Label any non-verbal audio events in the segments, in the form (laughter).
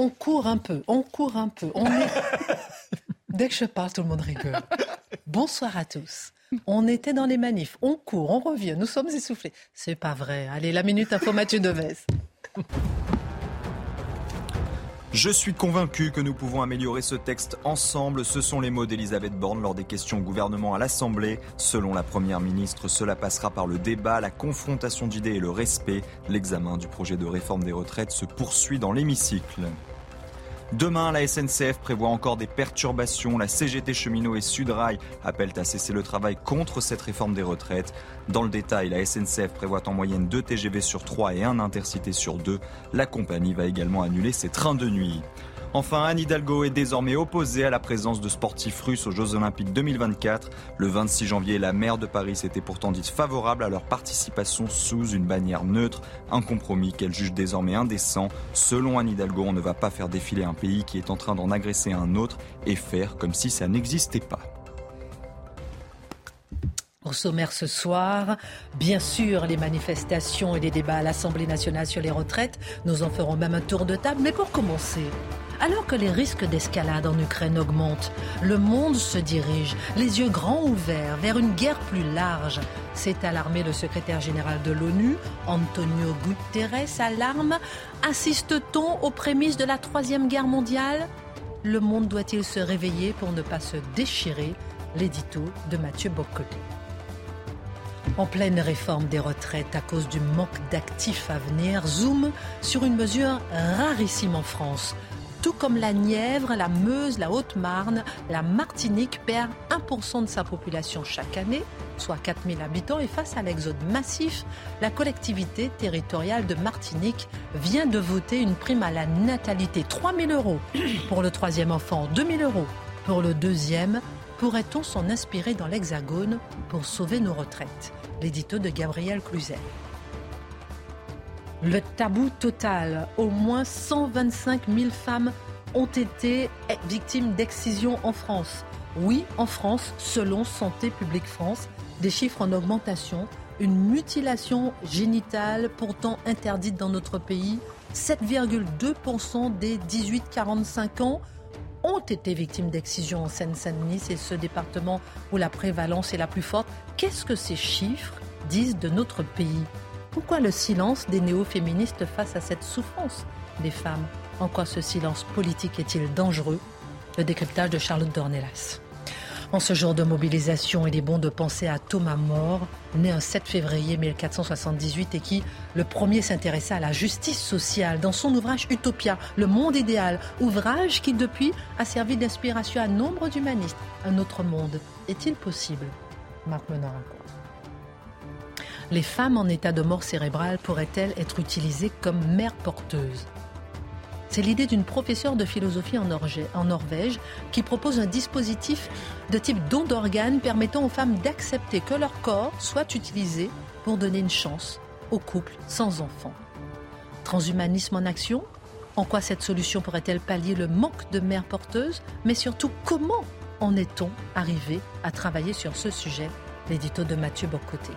On court un peu, on court un peu. On est... (laughs) Dès que je parle, tout le monde rigole. Bonsoir à tous. On était dans les manifs, on court, on revient, nous sommes essoufflés. C'est pas vrai. Allez, la minute info Mathieu Deves. Je suis convaincu que nous pouvons améliorer ce texte ensemble. Ce sont les mots d'Elisabeth Borne lors des questions au gouvernement à l'Assemblée. Selon la Première ministre, cela passera par le débat, la confrontation d'idées et le respect. L'examen du projet de réforme des retraites se poursuit dans l'hémicycle. Demain, la SNCF prévoit encore des perturbations. La CGT Cheminot et Sudrail appellent à cesser le travail contre cette réforme des retraites. Dans le détail, la SNCF prévoit en moyenne 2 TGV sur 3 et un intercité sur 2. La compagnie va également annuler ses trains de nuit. Enfin, Anne Hidalgo est désormais opposée à la présence de sportifs russes aux Jeux Olympiques 2024. Le 26 janvier, la maire de Paris s'était pourtant dite favorable à leur participation sous une bannière neutre, un compromis qu'elle juge désormais indécent. Selon Anne Hidalgo, on ne va pas faire défiler un pays qui est en train d'en agresser un autre et faire comme si ça n'existait pas. Au sommaire ce soir, bien sûr, les manifestations et les débats à l'Assemblée nationale sur les retraites. Nous en ferons même un tour de table. Mais pour commencer, alors que les risques d'escalade en Ukraine augmentent, le monde se dirige, les yeux grands ouverts, vers une guerre plus large. C'est alarmé le secrétaire général de l'ONU, Antonio Guterres, alarme. Assiste-t-on aux prémices de la Troisième Guerre mondiale? Le monde doit-il se réveiller pour ne pas se déchirer? L'édito de Mathieu Bocoté. En pleine réforme des retraites à cause du manque d'actifs à venir, zoom sur une mesure rarissime en France. Tout comme la Nièvre, la Meuse, la Haute-Marne, la Martinique perd 1% de sa population chaque année, soit 4000 habitants, et face à l'exode massif, la collectivité territoriale de Martinique vient de voter une prime à la natalité, 3000 euros pour le troisième enfant, 2000 euros pour le deuxième. Pourrait-on s'en inspirer dans l'Hexagone pour sauver nos retraites? L'édito de Gabriel Cluzel. Le tabou total. Au moins 125 000 femmes ont été victimes d'excision en France. Oui, en France, selon Santé publique France, des chiffres en augmentation. Une mutilation génitale pourtant interdite dans notre pays. 7,2% des 18-45 ans ont été victimes d'excision en Seine-Saint-Denis. C'est ce département où la prévalence est la plus forte. Qu'est-ce que ces chiffres disent de notre pays? Pourquoi le silence des néo-féministes face à cette souffrance des femmes? En quoi ce silence politique est-il dangereux? Le décryptage de Charlotte Dornelas. En ce jour de mobilisation, il est bon de penser à Thomas More, né un 7 février 1478 et qui, le premier, s'intéressa à la justice sociale. Dans son ouvrage Utopia, le monde idéal, ouvrage qui depuis a servi d'inspiration à nombre d'humanistes. Un autre monde est-il possible? Marc Menard les femmes en état de mort cérébrale pourraient-elles être utilisées comme mères porteuses? C'est l'idée d'une professeure de philosophie en, Norvège qui propose un dispositif de type don d'organes permettant aux femmes d'accepter que leur corps soit utilisé pour donner une chance aux couples sans enfants. Transhumanisme en action? En quoi cette solution pourrait-elle pallier le manque de mères porteuses? Mais surtout, comment en est-on arrivé à travailler sur ce sujet? L'édito de Mathieu Bocoté.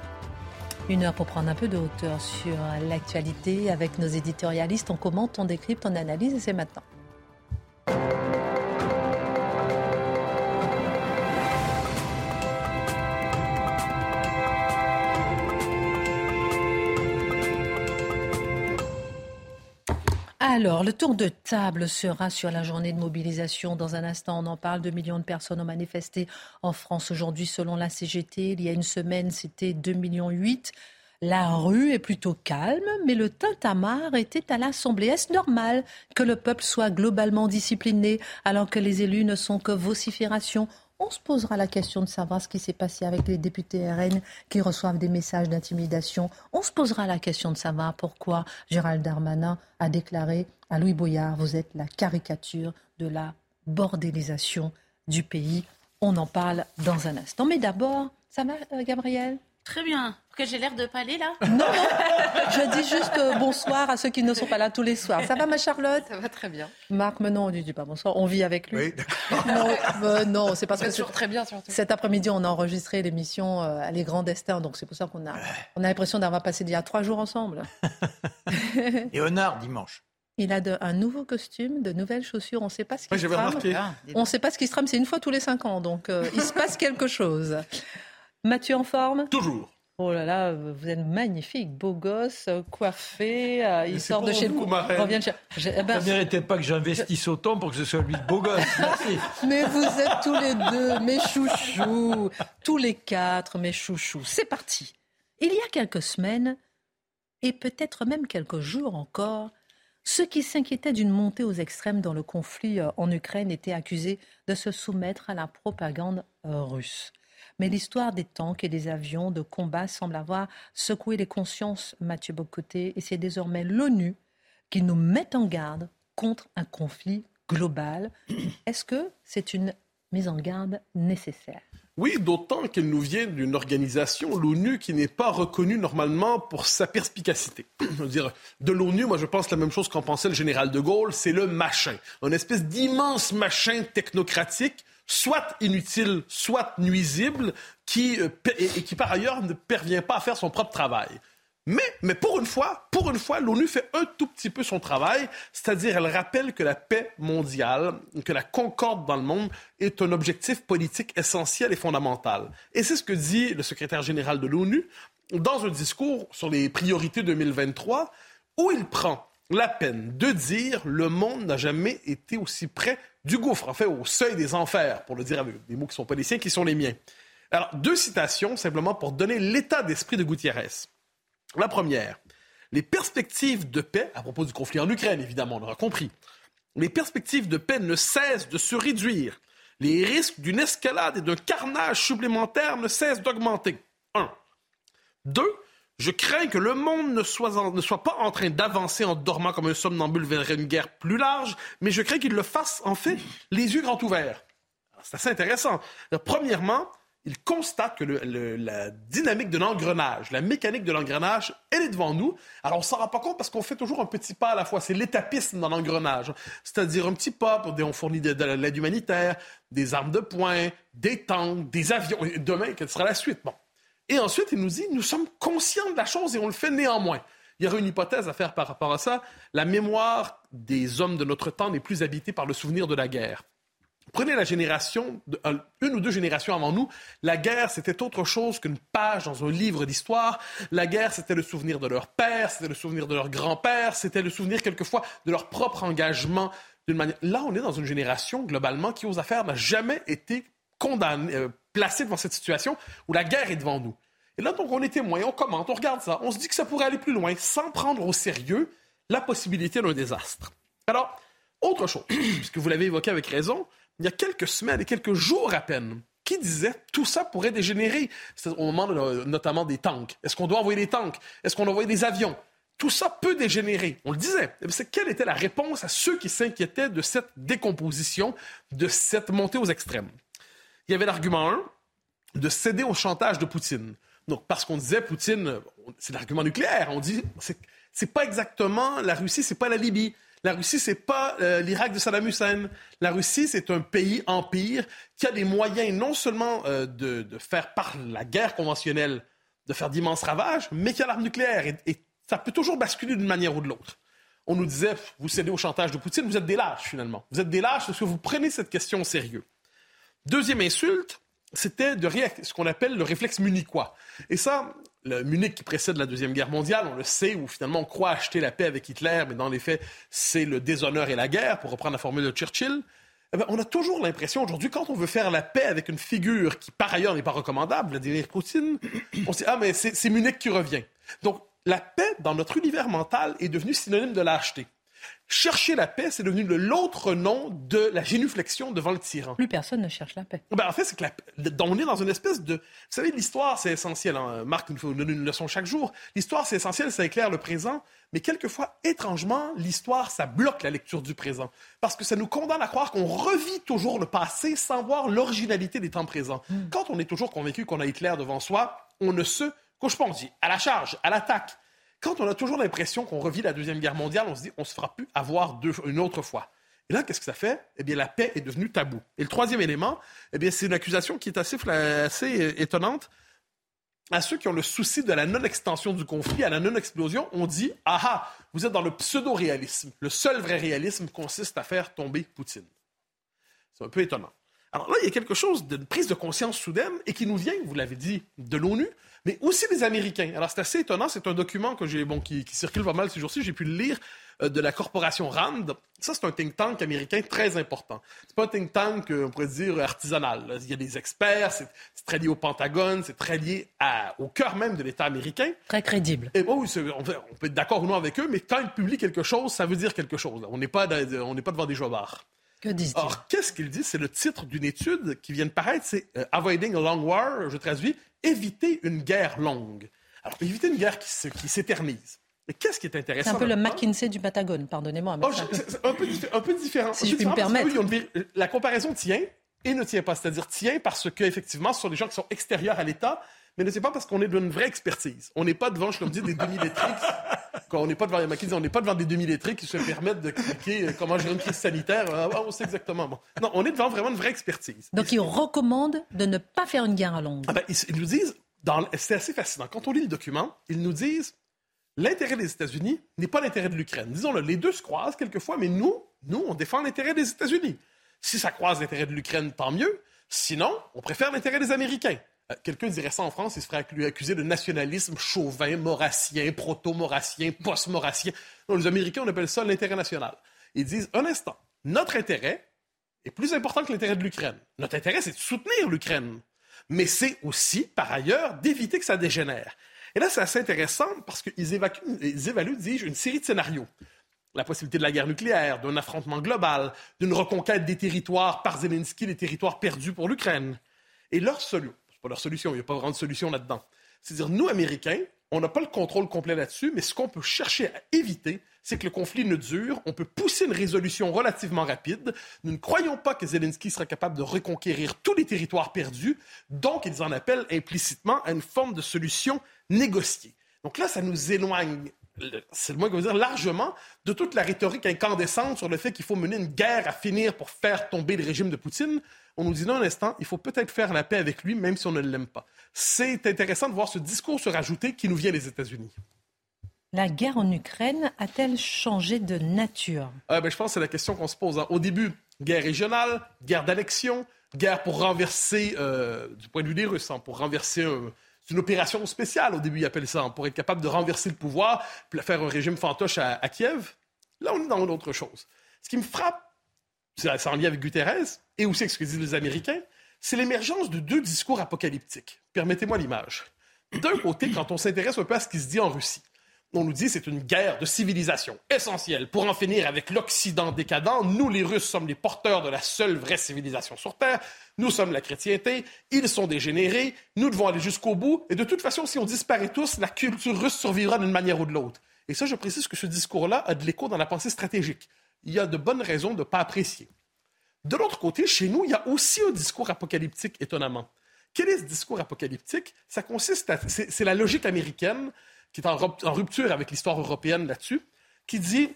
Une heure pour prendre un peu de hauteur sur l'actualité avec nos éditorialistes. On commente, on décrypte, on analyse et c'est maintenant. Alors, le tour de table sera sur la journée de mobilisation. Dans un instant, on en parle. 2 millions de personnes ont manifesté en France aujourd'hui, selon la CGT. Il y a une semaine, c'était 2 millions 8. La rue est plutôt calme, mais le tintamarre était à l'Assemblée. Est-ce normal que le peuple soit globalement discipliné alors que les élus ne sont que vocifération on se posera la question de savoir ce qui s'est passé avec les députés RN qui reçoivent des messages d'intimidation. On se posera la question de savoir pourquoi Gérald Darmanin a déclaré à Louis Boyard, vous êtes la caricature de la bordélisation du pays. On en parle dans un instant. Mais d'abord, ça va, euh, Gabriel Très bien. Que j'ai l'air de parler là Non, non. Je dis juste euh, bonsoir à ceux qui ne sont pas là tous les soirs. Ça va, ma Charlotte? Ça va très bien. Marc, maintenant, on ne dit pas bonsoir. On vit avec lui. Oui, Non, euh, non c'est parce que très bien surtout. Cet après-midi, on a enregistré l'émission euh, Les Grands Destins, donc c'est pour ça qu'on a, on a l'impression d'avoir passé il y a trois jours ensemble. Et honneur dimanche. Il a de, un nouveau costume, de nouvelles chaussures. On ne sait pas ce qui se trame. Ah, on ne sait pas ce qui se trame. C'est une fois tous les cinq ans, donc euh, il se passe quelque chose. Mathieu en forme? Toujours. Oh là là, vous êtes magnifique, beau gosse, coiffé, euh, il sort de chez vous. Revient de chez... Eh ben, Ça méritait pas que j'investisse autant pour que ce soit lui le beau gosse. (laughs) Merci. Mais vous êtes tous les deux mes chouchous, tous les quatre mes chouchous. C'est parti. Il y a quelques semaines, et peut-être même quelques jours encore, ceux qui s'inquiétaient d'une montée aux extrêmes dans le conflit euh, en Ukraine étaient accusés de se soumettre à la propagande euh, russe. Mais l'histoire des tanks et des avions de combat semble avoir secoué les consciences, Mathieu Bocoté, et c'est désormais l'ONU qui nous met en garde contre un conflit global. Est-ce que c'est une mise en garde nécessaire? Oui, d'autant qu'elle nous vient d'une organisation, l'ONU, qui n'est pas reconnue normalement pour sa perspicacité. (clears throat) Dire, de l'ONU, moi je pense la même chose qu'en pensait le général de Gaulle, c'est le machin. Une espèce d'immense machin technocratique soit inutile, soit nuisible, qui, euh, et, qui par ailleurs ne parvient pas à faire son propre travail. Mais, mais pour une fois, pour une fois, l'ONU fait un tout petit peu son travail, c'est-à-dire elle rappelle que la paix mondiale, que la concorde dans le monde est un objectif politique essentiel et fondamental. Et c'est ce que dit le secrétaire général de l'ONU dans un discours sur les priorités 2023, où il prend la peine de dire le monde n'a jamais été aussi près du gouffre, en fait, au seuil des enfers, pour le dire avec des mots qui ne sont pas les siens, qui sont les miens. Alors, deux citations simplement pour donner l'état d'esprit de Gutiérrez. La première, les perspectives de paix, à propos du conflit en Ukraine, évidemment, on aura compris, les perspectives de paix ne cessent de se réduire. Les risques d'une escalade et d'un carnage supplémentaire ne cessent d'augmenter. Un. Deux, je crains que le monde ne soit, ne soit pas en train d'avancer en dormant comme un somnambule vers une guerre plus large, mais je crains qu'il le fasse, en fait, les yeux grands ouverts. C'est assez intéressant. premièrement, il constate que la dynamique de l'engrenage, la mécanique de l'engrenage, elle est devant nous. Alors, on s'en rend pas compte parce qu'on fait toujours un petit pas à la fois. C'est l'étapisme dans l'engrenage. C'est-à-dire un petit pas pour des, on fournit de, l'aide humanitaire, des armes de poing, des tanks, des avions. demain, quelle sera la suite? Bon. Et ensuite, il nous dit, nous sommes conscients de la chose et on le fait néanmoins. Il y aurait une hypothèse à faire par rapport à ça. La mémoire des hommes de notre temps n'est plus habitée par le souvenir de la guerre. Prenez la génération, une ou deux générations avant nous, la guerre, c'était autre chose qu'une page dans un livre d'histoire. La guerre, c'était le souvenir de leur père, c'était le souvenir de leur grand-père, c'était le souvenir quelquefois de leur propre engagement. Là, on est dans une génération, globalement, qui, aux affaires, n'a jamais été condamnée, euh, placée devant cette situation où la guerre est devant nous. Là, donc, on est témoin, on commente, on regarde ça, on se dit que ça pourrait aller plus loin sans prendre au sérieux la possibilité d'un désastre. Alors, autre chose, (clears throat) puisque vous l'avez évoqué avec raison, il y a quelques semaines et quelques jours à peine, qui disait tout ça pourrait dégénérer, au moment notamment des tanks. Est-ce qu'on doit envoyer des tanks? Est-ce qu'on doit envoyer des avions? Tout ça peut dégénérer. On le disait. C'est quelle était la réponse à ceux qui s'inquiétaient de cette décomposition, de cette montée aux extrêmes? Il y avait l'argument 1 de céder au chantage de Poutine. Donc, parce qu'on disait, Poutine, c'est l'argument nucléaire. On dit, c'est pas exactement la Russie, c'est pas la Libye. La Russie, c'est pas euh, l'Irak de Saddam Hussein. La Russie, c'est un pays empire qui a des moyens non seulement euh, de, faire par la guerre conventionnelle, de faire d'immenses ravages, mais qui a l'arme nucléaire. Et, ça peut toujours basculer d'une manière ou de l'autre. On nous disait, vous cédez au chantage de Poutine, vous êtes des lâches finalement. Vous êtes des lâches parce que vous prenez cette question au sérieux. Deuxième insulte, c'était de ce qu'on appelle le réflexe munichois. Et ça, le Munich qui précède la Deuxième Guerre mondiale, on le sait, où finalement on croit acheter la paix avec Hitler, mais dans les faits, c'est le déshonneur et la guerre, pour reprendre la formule de Churchill. Eh ben, on a toujours l'impression aujourd'hui, quand on veut faire la paix avec une figure qui, par ailleurs, n'est pas recommandable, Vladimir Poutine, (coughs) on se dit, ah, mais c'est Munich qui revient. Donc, la paix, dans notre univers mental, est devenue synonyme de lâcheté. Chercher la paix, c'est devenu l'autre nom de la génuflexion devant le tyran. Plus personne ne cherche la paix. Ben, en fait, c'est que on est dans une espèce de... Vous savez, l'histoire, c'est essentiel. Hein. Marc nous donne une leçon chaque jour. L'histoire, c'est essentiel, ça éclaire le présent. Mais quelquefois, étrangement, l'histoire, ça bloque la lecture du présent. Parce que ça nous condamne à croire qu'on revit toujours le passé sans voir l'originalité des temps présents. Hmm. Quand on est toujours convaincu qu'on a Hitler devant soi, on ne se couche pas. On dit à la charge, à l'attaque. Quand on a toujours l'impression qu'on revit la Deuxième Guerre mondiale, on se dit on se fera plus avoir une autre fois. Et là, qu'est-ce que ça fait? Eh bien, la paix est devenue tabou. Et le troisième élément, eh bien, c'est une accusation qui est assez, assez étonnante. à ceux qui ont le souci de la non-extension du conflit, à la non-explosion, on dit Ah ah, vous êtes dans le pseudo-réalisme. Le seul vrai réalisme consiste à faire tomber Poutine. C'est un peu étonnant. Alors là, il y a quelque chose d'une prise de conscience soudaine et qui nous vient, vous l'avez dit, de l'ONU, mais aussi des Américains. Alors c'est assez étonnant, c'est un document que j'ai, bon, qui, circule pas mal ces jours-ci, j'ai pu le lire, euh, de la corporation RAND. Ça, c'est un think tank américain très important. C'est pas un think tank, euh, on pourrait dire, artisanal. Il y a des experts, c'est, très lié au Pentagone, c'est très lié au cœur même de l'État américain. Très crédible. Et bon, oui, on, peut être d'accord ou non avec eux, mais quand ils publient quelque chose, ça veut dire quelque chose. On n'est pas, on n'est pas devant des jobards. Que disent-ils? Alors, qu'est-ce qu'ils disent? C'est le titre d'une étude qui vient de paraître, c'est euh, Avoiding a Long War, je traduis, éviter une guerre longue. Alors, éviter une guerre qui, s'éternise. Mais qu'est-ce qui est intéressant? C'est un peu le McKinsey du Patagone, pardonnez-moi. Oh, c'est un, peu, un peu différent. Si je puis me permettre. la comparaison tient et ne tient pas. C'est-à-dire tient parce qu'effectivement, ce sont des gens qui sont extérieurs à l'État, mais ne c'est pas parce qu'on est d'une vraie expertise. On n'est pas devant, je comme dis, des demi-lettrés. (laughs) on n'est pas devant on n'est pas devant des demi-lettrés qui se permettent de cliquer euh, comment gérer une crise sanitaire. Ah, ah, on sait exactement. Non, on est devant vraiment une vraie expertise. Donc, ils recommandent de ne pas faire une guerre à longue. Ah ben, ils, nous disent, c'est assez fascinant. Quand on lit le document, ils nous disent l'intérêt des États-Unis n'est pas l'intérêt de l'Ukraine. Disons-le, les deux se croisent quelquefois, mais nous, nous, on défend l'intérêt des États-Unis. Si ça croise l'intérêt de l'Ukraine, tant mieux. Sinon, on préfère l'intérêt des Américains. Euh, quelqu'un dirait ça en France, il se ferait accuser de nationalisme chauvin, maurassien, proto-maurassien, post-maurassien. les Américains, on appelle ça l'intérêt national. Ils disent, un instant, notre intérêt est plus important que l'intérêt de l'Ukraine. Notre intérêt, c'est de soutenir l'Ukraine. Mais c'est aussi, par ailleurs, d'éviter que ça dégénère. Et là, c'est assez intéressant parce qu'ils ils évaluent, dis-je, une série de scénarios. La possibilité de la guerre nucléaire, d'un affrontement global, d'une reconquête des territoires par Zelensky, les territoires perdus pour l'Ukraine. Et leur solution, pas leur solution. Il n'y a pas vraiment de solution là-dedans. C'est-à-dire, nous, Américains, on n'a pas le contrôle complet là-dessus, mais ce qu'on peut chercher à éviter, c'est que le conflit ne dure. On peut pousser une résolution relativement rapide. Nous ne croyons pas que Zelensky sera capable de reconquérir tous les territoires perdus. Donc, ils en appellent implicitement à une forme de solution négociée. Donc là, ça nous éloigne c'est le moins qu'on veut dire, largement de toute la rhétorique incandescente sur le fait qu'il faut mener une guerre à finir pour faire tomber le régime de Poutine on nous dit non, un instant, il faut peut-être faire la paix avec lui, même si on ne l'aime pas. C'est intéressant de voir ce discours se rajouter qui nous vient des États-Unis. La guerre en Ukraine a-t-elle changé de nature? Ah, ben, Je pense que c'est la question qu'on se pose. Hein. Au début, guerre régionale, guerre d'annexion, guerre pour renverser, euh, du point de vue des Russes, hein, pour renverser une opération spéciale, au début, ils appellent ça, hein, pour être capable de renverser le pouvoir, faire un régime fantoche à, à Kiev. Là, on est dans une autre chose. Ce qui me frappe, c'est en lien avec Guterres, et aussi avec ce que disent les Américains, c'est l'émergence de deux discours apocalyptiques. Permettez-moi l'image. D'un côté, quand on s'intéresse un peu à ce qui se dit en Russie, on nous dit c'est une guerre de civilisation essentielle pour en finir avec l'Occident décadent. Nous, les Russes, sommes les porteurs de la seule vraie civilisation sur Terre. Nous sommes la chrétienté. Ils sont dégénérés. Nous devons aller jusqu'au bout. Et de toute façon, si on disparaît tous, la culture russe survivra d'une manière ou de l'autre. Et ça, je précise que ce discours-là a de l'écho dans la pensée stratégique il y a de bonnes raisons de ne pas apprécier. De l'autre côté, chez nous, il y a aussi un discours apocalyptique, étonnamment. Quel est ce discours apocalyptique? Ça consiste à... C'est la logique américaine qui est en, rupture avec l'histoire européenne là-dessus, qui dit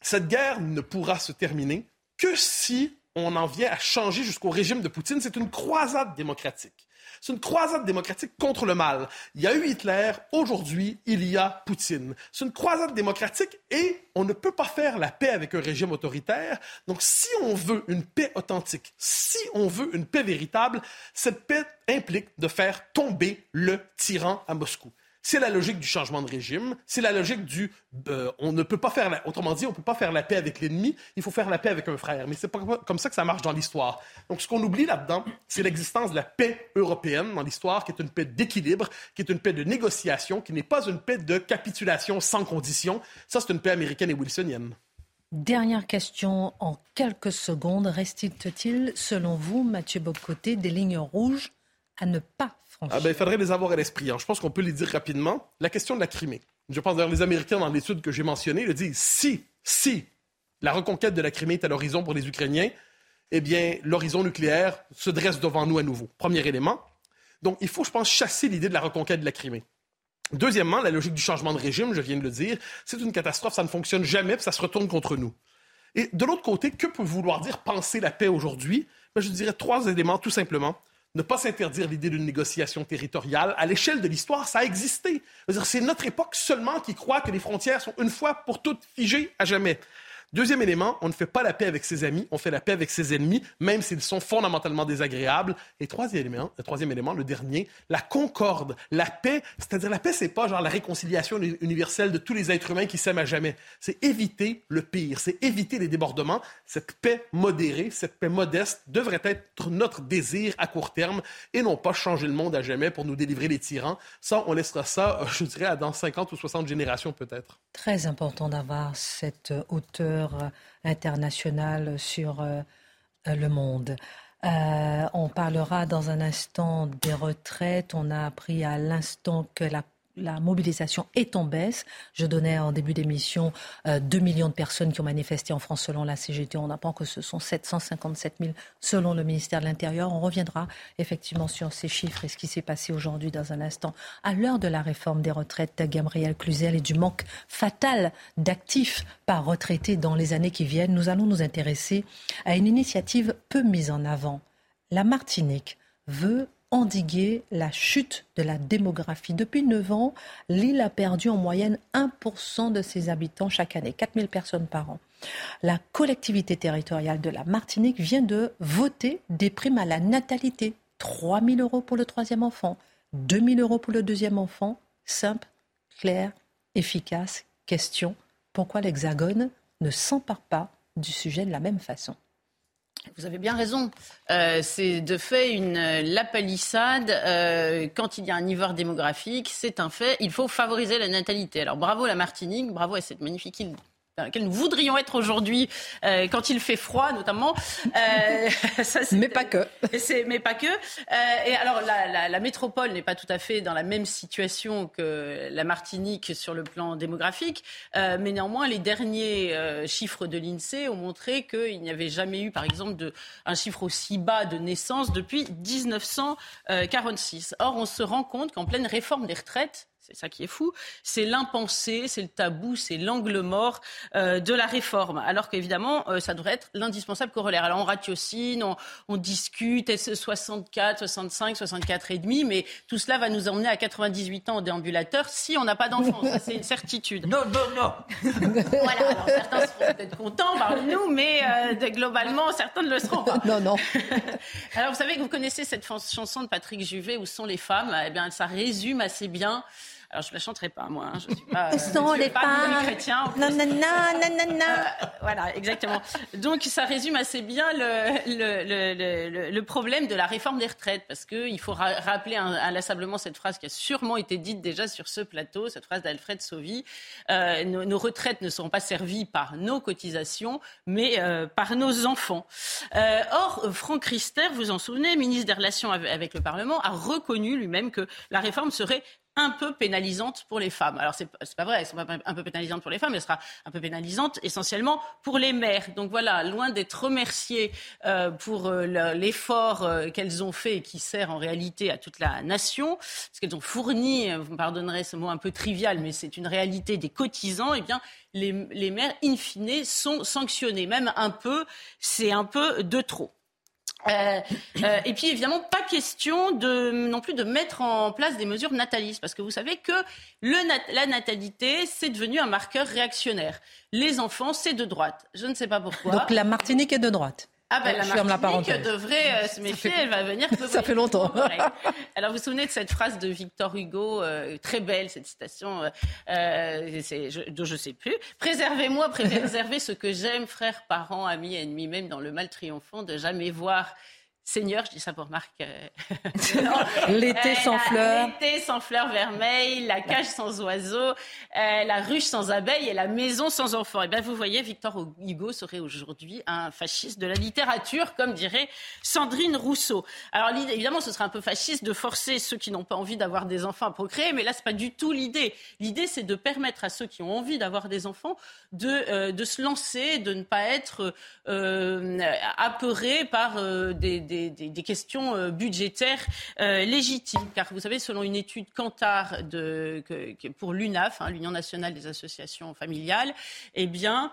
cette guerre ne pourra se terminer que si on en vient à changer jusqu'au régime de Poutine. C'est une croisade démocratique. C'est une croisade démocratique contre le mal. Il y a eu Hitler, aujourd'hui, il y a Poutine. C'est une croisade démocratique et on ne peut pas faire la paix avec un régime autoritaire. Donc, si on veut une paix authentique, si on veut une paix véritable, cette paix implique de faire tomber le tyran à Moscou. C'est la logique du changement de régime. C'est la logique du. Euh, on ne peut pas faire. Autrement dit, on ne peut pas faire la paix avec l'ennemi. Il faut faire la paix avec un frère. Mais c'est pas comme ça que ça marche dans l'histoire. Donc, ce qu'on oublie là-dedans, c'est l'existence de la paix européenne dans l'histoire, qui est une paix d'équilibre, qui est une paix de négociation, qui n'est pas une paix de capitulation sans condition. Ça, c'est une paix américaine et wilsonienne. Dernière question en quelques secondes. Reste-t-il, selon vous, Mathieu Bocoté, des lignes rouges à ne pas ah ben, il faudrait les avoir à l'esprit. Hein. Je pense qu'on peut les dire rapidement. La question de la Crimée. Je pense d'ailleurs les Américains, dans l'étude que j'ai mentionnée, le disent si, si la reconquête de la Crimée est à l'horizon pour les Ukrainiens, eh bien, l'horizon nucléaire se dresse devant nous à nouveau. Premier élément. Donc, il faut, je pense, chasser l'idée de la reconquête de la Crimée. Deuxièmement, la logique du changement de régime, je viens de le dire, c'est une catastrophe, ça ne fonctionne jamais, puis ça se retourne contre nous. Et de l'autre côté, que peut vouloir dire penser la paix aujourd'hui? Ben, Je dirais trois éléments, tout simplement. Ne pas s'interdire l'idée d'une négociation territoriale. À l'échelle de l'histoire, ça a existé. C'est notre époque seulement qui croit que les frontières sont une fois pour toutes figées à jamais. Deuxième élément, on ne fait pas la paix avec ses amis, on fait la paix avec ses ennemis, même s'ils sont fondamentalement désagréables. Et troisième élément, le troisième élément, le dernier, la concorde, la paix. C'est-à-dire la paix, c'est pas genre la réconciliation universelle de tous les êtres humains qui s'aiment à jamais. C'est éviter le pire, c'est éviter les débordements. Cette paix modérée, cette paix modeste devrait être notre désir à court terme et non pas changer le monde à jamais pour nous délivrer des tyrans. Ça, on laissera ça, je dirais, dans 50 ou 60 générations peut-être. Très important d'avoir cette hauteur euh, international sur euh, le monde. Euh, on parlera dans un instant des retraites. On a appris à l'instant que la la mobilisation est en baisse. Je donnais en début d'émission 2 millions de personnes qui ont manifesté en France selon la CGT. On apprend que ce sont 757 000 selon le ministère de l'Intérieur. On reviendra effectivement sur ces chiffres et ce qui s'est passé aujourd'hui dans un instant. À l'heure de la réforme des retraites, Gabriel Cluzel et du manque fatal d'actifs par retraités dans les années qui viennent, nous allons nous intéresser à une initiative peu mise en avant. La Martinique veut endiguer la chute de la démographie. Depuis 9 ans, l'île a perdu en moyenne 1% de ses habitants chaque année, 4000 personnes par an. La collectivité territoriale de la Martinique vient de voter des primes à la natalité. 3 000 euros pour le troisième enfant, 2 000 euros pour le deuxième enfant. Simple, clair, efficace. Question, pourquoi l'Hexagone ne s'empare pas du sujet de la même façon? Vous avez bien raison. Euh, c'est de fait une la palissade. Euh, quand il y a un niveau démographique, c'est un fait. Il faut favoriser la natalité. Alors bravo la Martinique, bravo à cette magnifique île dans laquelle nous voudrions être aujourd'hui euh, quand il fait froid notamment. Euh, (laughs) mais pas que. Mais pas que. Euh, et alors la, la, la métropole n'est pas tout à fait dans la même situation que la Martinique sur le plan démographique, euh, mais néanmoins les derniers euh, chiffres de l'INSEE ont montré qu'il n'y avait jamais eu par exemple de, un chiffre aussi bas de naissance depuis 1946. Or on se rend compte qu'en pleine réforme des retraites, c'est ça qui est fou, c'est l'impensé, c'est le tabou, c'est l'angle mort euh, de la réforme. Alors qu'évidemment, euh, ça devrait être l'indispensable corollaire. Alors on ratiocine, on, on discute, est-ce 64, 65, 64 et demi, mais tout cela va nous emmener à 98 ans au déambulateur si on n'a pas d'enfant. c'est une certitude. Non, non, non. (laughs) voilà, alors certains seront peut-être contents parmi nous, mais euh, globalement, certains ne le seront pas. non, non. (laughs) alors vous savez que vous connaissez cette chanson de Patrick Juvet, Où sont les femmes? Eh bien, ça résume assez bien alors, je ne la chanterai pas, moi. Hein. Je suis pas, (laughs) euh, sont les pas chrétien. Non, non, non, non, non, voilà, exactement. Donc, ça résume assez bien le, le, le, le, problème de la réforme des retraites, parce qu'il faut rappeler inlassablement cette phrase qui a sûrement été dite déjà sur ce plateau, cette phrase d'Alfred Sauvy. Euh, nos, retraites ne seront pas servies par nos cotisations, mais euh, par nos enfants. Euh, or, Franck Rister, vous en souvenez, ministre des Relations avec le Parlement, a reconnu lui-même que la réforme serait un peu pénalisante pour les femmes. Alors, c'est pas vrai, elles sont pas un peu pénalisantes pour les femmes, elles sera un peu pénalisante essentiellement pour les mères. Donc voilà, loin d'être remerciées euh, pour euh, l'effort euh, qu'elles ont fait et qui sert en réalité à toute la nation, parce qu'elles ont fourni, vous me pardonnerez ce mot un peu trivial, mais c'est une réalité des cotisants, eh bien, les, les mères, in fine, sont sanctionnées. Même un peu, c'est un peu de trop. Euh, euh, et puis évidemment, pas question de, non plus de mettre en place des mesures natalistes, parce que vous savez que la natalité, c'est devenu un marqueur réactionnaire. Les enfants, c'est de droite. Je ne sais pas pourquoi. Donc la Martinique est de droite. Ah ben, la Martinique devrait euh, se méfier, elle va venir. (laughs) Ça fait longtemps. (laughs) Alors vous vous souvenez de cette phrase de Victor Hugo, euh, très belle cette citation, euh, je, dont je sais plus. Préservez-moi, (laughs) préservez ce que j'aime, frères, parents, amis, ennemis, même dans le mal triomphant, de jamais voir Seigneur, je dis ça pour Marc. (laughs) Euh, L'été sans fleurs. L'été sans fleurs vermeilles, la cage sans oiseaux, euh, la ruche sans abeilles et la maison sans enfants. Et eh bien, vous voyez, Victor Hugo serait aujourd'hui un fasciste de la littérature, comme dirait Sandrine Rousseau. Alors, évidemment, ce serait un peu fasciste de forcer ceux qui n'ont pas envie d'avoir des enfants à procréer, mais là, c'est pas du tout l'idée. L'idée, c'est de permettre à ceux qui ont envie d'avoir des enfants de, euh, de se lancer, de ne pas être euh, apeurés par des des, questions euh, budgétaires euh, légitimes. Car vous savez, selon une étude Kantar de, pour l'UNAF, hein, l'Union nationale des associations familiales, eh bien,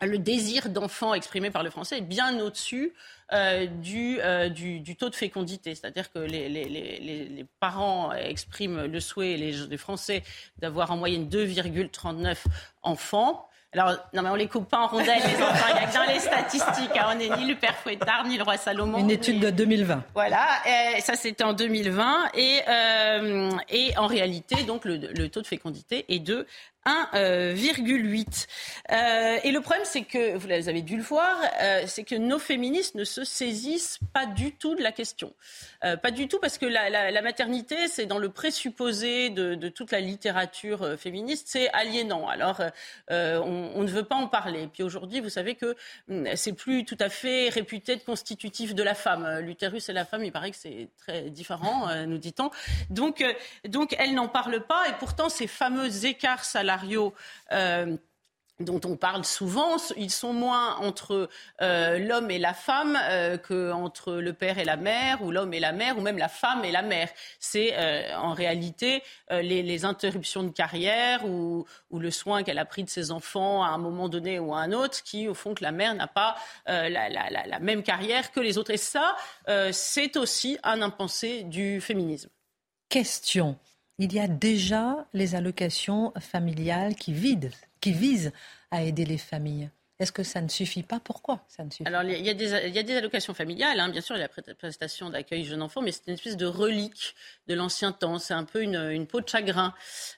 le désir d'enfant exprimé par le français est bien au-dessus euh, du, taux de fécondité. C'est-à-dire que les, parents expriment le souhait, les Français, d'avoir en moyenne 2,39 enfants. Alors, non, mais on les coupe pas en rondelles, les enfants. Il y a que dans les statistiques. Hein. On n'est ni le père Fouettard, ni le roi Salomon. Une étude de 2020. Voilà. Et ça, c'était en 2020. Et, euh, et en réalité, donc, le, le, taux de fécondité est de 1,8. Euh, et le problème, c'est que, vous avez dû le voir, euh, c'est que nos féministes ne se saisissent pas du tout de la question. Euh, pas du tout, parce que la, maternité, c'est dans le présupposé de, toute la littérature euh, féministe, c'est aliénant. Alors, euh, on, ne veut pas en parler. Puis aujourd'hui, vous savez que hum, c'est plus tout à fait réputé de constitutif de la femme. L'utérus et la femme, il paraît que c'est très différent, nous dit-on. Donc, donc, elle n'en parle pas, et pourtant, ces fameux écarts salariaux euh, dont on parle souvent, ils sont moins entre euh, l'homme et la femme euh, qu'entre le père et la mère, ou l'homme et la mère, ou même la femme et la mère. C'est en réalité les, interruptions de carrière ou, le soin qu'elle a pris de ses enfants à un moment donné ou à un autre qui, au fond, que la mère n'a pas la, même carrière que les autres. Et ça, c'est aussi un impensé du féminisme. Question il y a déjà les allocations familiales qui, qui visent à aider les familles. Est-ce que ça ne suffit pas? Pourquoi ça ne suffit Alors, il y, a des, il y a des allocations familiales, hein. bien sûr, il y a la prestation d'accueil jeune enfant, mais c'est une espèce de relique de l'ancien temps. C'est un peu une, une, peau de chagrin.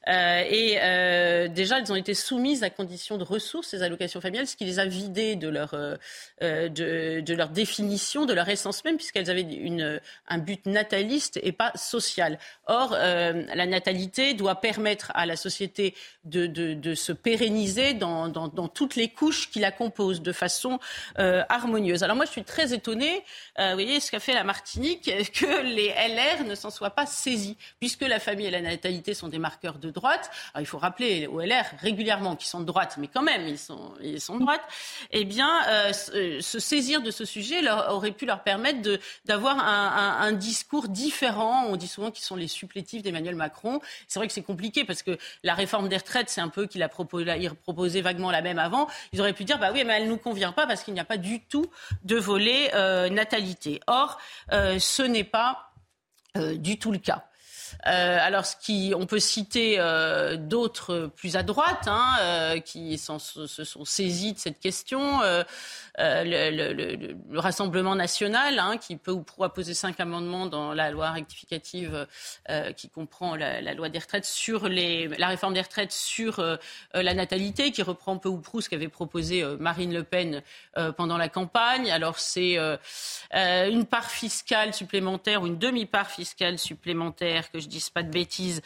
Euh, et euh, déjà, elles ont été soumises à condition de ressources, ces allocations familiales, ce qui les a vidées de leur, euh, de, de, leur définition, de leur essence même, puisqu'elles avaient une, un but nataliste et pas social. Or, la natalité doit permettre à la société de, de, de se pérenniser dans, dans, dans toutes les couches qui la compose de façon euh, harmonieuse. Alors moi, je suis très étonnée, euh, vous voyez, ce qu'a fait la Martinique, que les LR ne s'en soient pas saisis, puisque la famille et la natalité sont des marqueurs de droite. Alors, il faut rappeler aux LR régulièrement qu'ils sont de droite, mais quand même, ils sont, ils sont de droite. Eh bien, euh, se saisir de ce sujet leur, aurait pu leur permettre d'avoir un, discours différent. On dit souvent qu'ils sont les supplétifs d'Emmanuel Macron. C'est vrai que c'est compliqué parce que la réforme des retraites, c'est un peu qu'il a proposé vaguement la même avant. Ils auraient pu dire bah oui, mais elle ne nous convient pas parce qu'il n'y a pas du tout de volet euh, natalité. Or, euh, ce n'est pas euh, du tout le cas. Euh, alors, on peut citer euh, d'autres plus à droite hein, euh, qui se sont saisis de cette question. Le, le, le, le, Rassemblement national, hein, qui peut ou pourra poser cinq amendements dans la loi rectificative qui comprend la, loi des retraites sur la réforme des retraites sur la natalité, qui reprend peu ou prou ce qu'avait proposé Marine Le Pen pendant la campagne. Alors, c'est une part fiscale supplémentaire ou une demi-part fiscale supplémentaire que je dise pas de bêtises,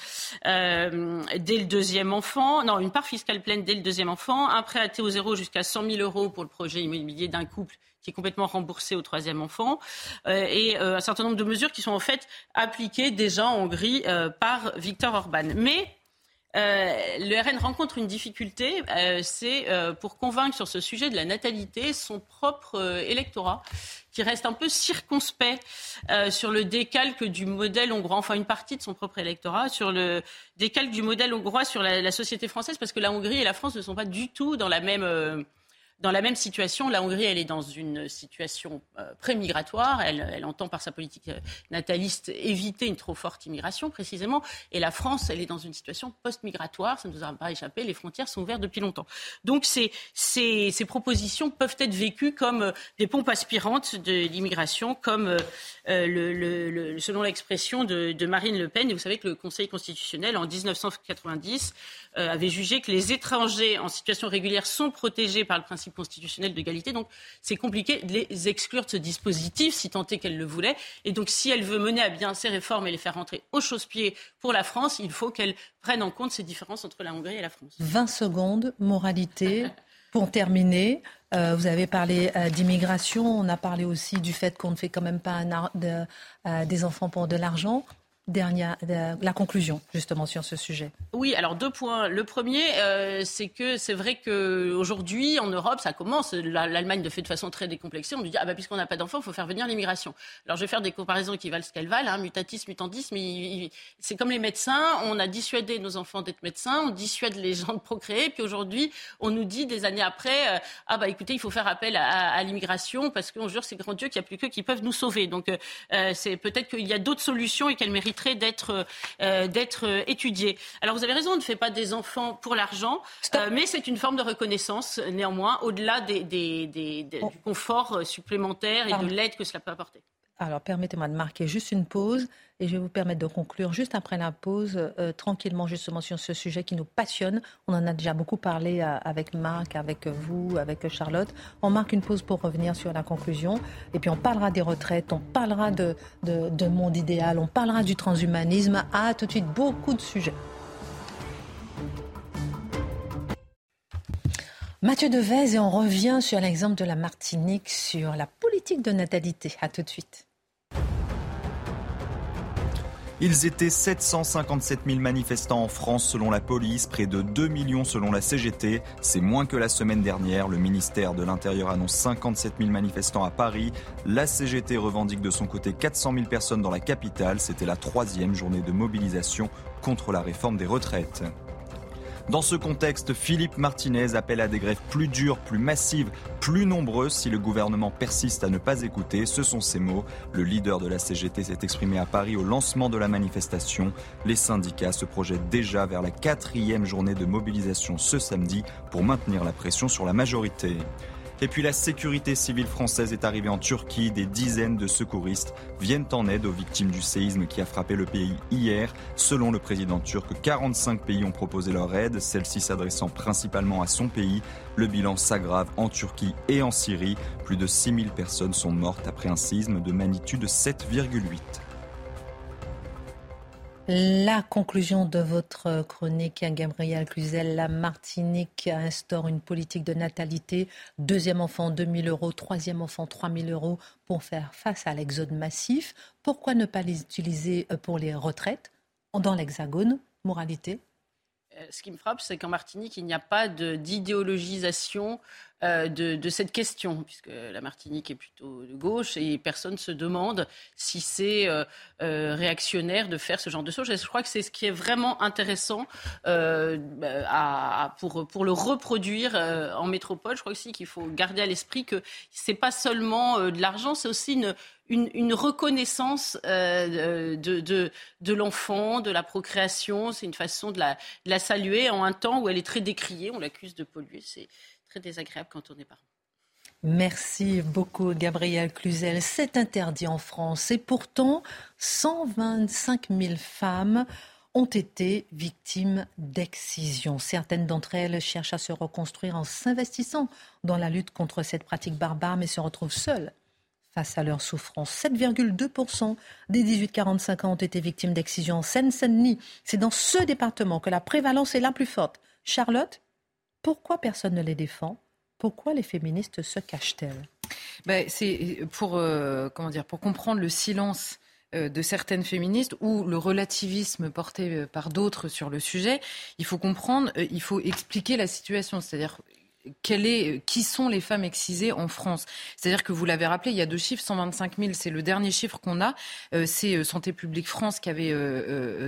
euh, dès le deuxième enfant. Non, une part fiscale pleine dès le deuxième enfant. Un prêt à taux zéro jusqu'à 100 000 euros pour le projet immobilier d'un couple qui est complètement remboursé au troisième enfant, euh, et euh, un certain nombre de mesures qui sont en fait appliquées déjà en Hongrie par Viktor Orban. Mais le RN rencontre une difficulté, c'est pour convaincre sur ce sujet de la natalité son propre électorat qui reste un peu circonspect euh, sur le décalque du modèle hongrois, enfin une partie de son propre électorat, sur le décalque du modèle hongrois sur la, la société française, parce que la Hongrie et la France ne sont pas du tout dans la même... Dans la même situation, la Hongrie, elle est dans une situation euh, pré-migratoire. Elle, entend par sa politique euh, nataliste éviter une trop forte immigration, précisément. Et la France, elle est dans une situation post-migratoire. Ça ne nous a pas échappé. Les frontières sont ouvertes depuis longtemps. Donc ces, propositions peuvent être vécues comme euh, des pompes aspirantes de l'immigration, comme selon l'expression de, Marine Le Pen. Et vous savez que le Conseil constitutionnel, en 1990, euh, avait jugé que les étrangers en situation régulière sont protégés par le principe constitutionnel d'égalité. Donc c'est compliqué de les exclure de ce dispositif, si tant est qu'elle le voulait. Et donc si elle veut mener à bien ces réformes et les faire rentrer au chausse-pied pour la France, il faut qu'elle prenne en compte ces différences entre la Hongrie et la France. 20 secondes, moralité. (laughs) Pour terminer, euh, vous avez parlé euh, d'immigration, on a parlé aussi du fait qu'on ne fait quand même pas un de, euh, des enfants pour de l'argent. Dernière, la conclusion justement sur ce sujet. Oui, alors deux points. Le premier, euh, c'est que c'est vrai qu'aujourd'hui, en Europe, ça commence. L'Allemagne le fait de façon très décomplexée. On nous dit, ah bah, puisqu'on n'a pas d'enfants, il faut faire venir l'immigration. Alors je vais faire des comparaisons qui valent ce qu'elles valent, hein, mutatis, mutandis, mais c'est comme les médecins. On a dissuadé nos enfants d'être médecins, on dissuade les gens de procréer, puis aujourd'hui, on nous dit des années après, euh, ah bah écoutez, il faut faire appel à, l'immigration parce qu'on jure, c'est grand Dieu qu'il n'y a plus qu'eux qui peuvent nous sauver. Donc euh, c'est peut-être qu'il y a d'autres solutions et qu'elles méritent d'être euh, d'être euh, étudié. Alors vous avez raison, on ne fait pas des enfants pour l'argent, euh, mais c'est une forme de reconnaissance néanmoins, au-delà des, des, des, du confort supplémentaire et de l'aide que cela peut apporter. Alors permettez-moi de marquer juste une pause et je vais vous permettre de conclure juste après la pause, euh, tranquillement justement sur ce sujet qui nous passionne. On en a déjà beaucoup parlé euh, avec Marc, avec vous, avec Charlotte. On marque une pause pour revenir sur la conclusion et puis on parlera des retraites, on parlera de, de monde idéal, on parlera du transhumanisme. À tout de suite, beaucoup de sujets. Mathieu Devez et on revient sur l'exemple de la Martinique, sur la politique de natalité. À tout de suite. Ils étaient 757 000 manifestants en France selon la police, près de 2 millions selon la CGT. C'est moins que la semaine dernière. Le ministère de l'Intérieur annonce 57 000 manifestants à Paris. La CGT revendique de son côté 400 000 personnes dans la capitale. C'était la troisième journée de mobilisation contre la réforme des retraites. Dans ce contexte, Philippe Martinez appelle à des grèves plus dures, plus massives, plus nombreuses si le gouvernement persiste à ne pas écouter. Ce sont ses mots. Le leader de la CGT s'est exprimé à Paris au lancement de la manifestation. Les syndicats se projettent déjà vers la quatrième journée de mobilisation ce samedi pour maintenir la pression sur la majorité. Et puis la sécurité civile française est arrivée en Turquie. Des dizaines de secouristes viennent en aide aux victimes du séisme qui a frappé le pays hier. Selon le président turc, 45 pays ont proposé leur aide, celle-ci s'adressant principalement à son pays. Le bilan s'aggrave en Turquie et en Syrie. Plus de 6000 personnes sont mortes après un séisme de magnitude 7,8. La conclusion de votre chronique, Gabriel Cluzel, la Martinique instaure une politique de natalité. Deuxième enfant, 2 000 euros. Troisième enfant, 3 000 euros pour faire face à l'exode massif. Pourquoi ne pas les utiliser euh, pour les retraites? Dans l'Hexagone Moralité? Euh, ce qui me frappe, c'est qu'en Martinique, il n'y a pas d'idéologisation euh, de, cette question, puisque la Martinique est plutôt de gauche et personne ne se demande si c'est euh, euh, réactionnaire de faire ce genre de choses. je crois que c'est ce qui est vraiment intéressant à, pour, le reproduire en métropole. Je crois aussi qu'il faut garder à l'esprit que c'est pas seulement de l'argent, c'est aussi une, reconnaissance de l'enfant, de la procréation. C'est une façon de la, de la, saluer en un temps où elle est très décriée. On l'accuse de polluer. Très désagréable quand on est parent. Merci beaucoup, Gabriel Cluzel. C'est interdit en France et pourtant, 125 000 femmes ont été victimes d'excision. Certaines d'entre elles cherchent à se reconstruire en s'investissant dans la lutte contre cette pratique barbare, mais se retrouvent seules face à leur souffrance. 7,2% des 18-45 ans ont été victimes d'excision en Seine-Saint-Denis. C'est dans ce département que la prévalence est la plus forte. Charlotte, pourquoi personne ne les défend? Pourquoi les féministes se cachent-elles? Ben, C'est pour, euh, comment dire, pour comprendre le silence euh, de certaines féministes ou le relativisme porté euh, par d'autres sur le sujet, il faut comprendre, il faut expliquer la situation. C'est-à-dire, est, qui sont les femmes excisées en France C'est-à-dire que vous l'avez rappelé, il y a deux chiffres, 125 000, c'est le dernier chiffre qu'on a. c'est Santé publique France qui avait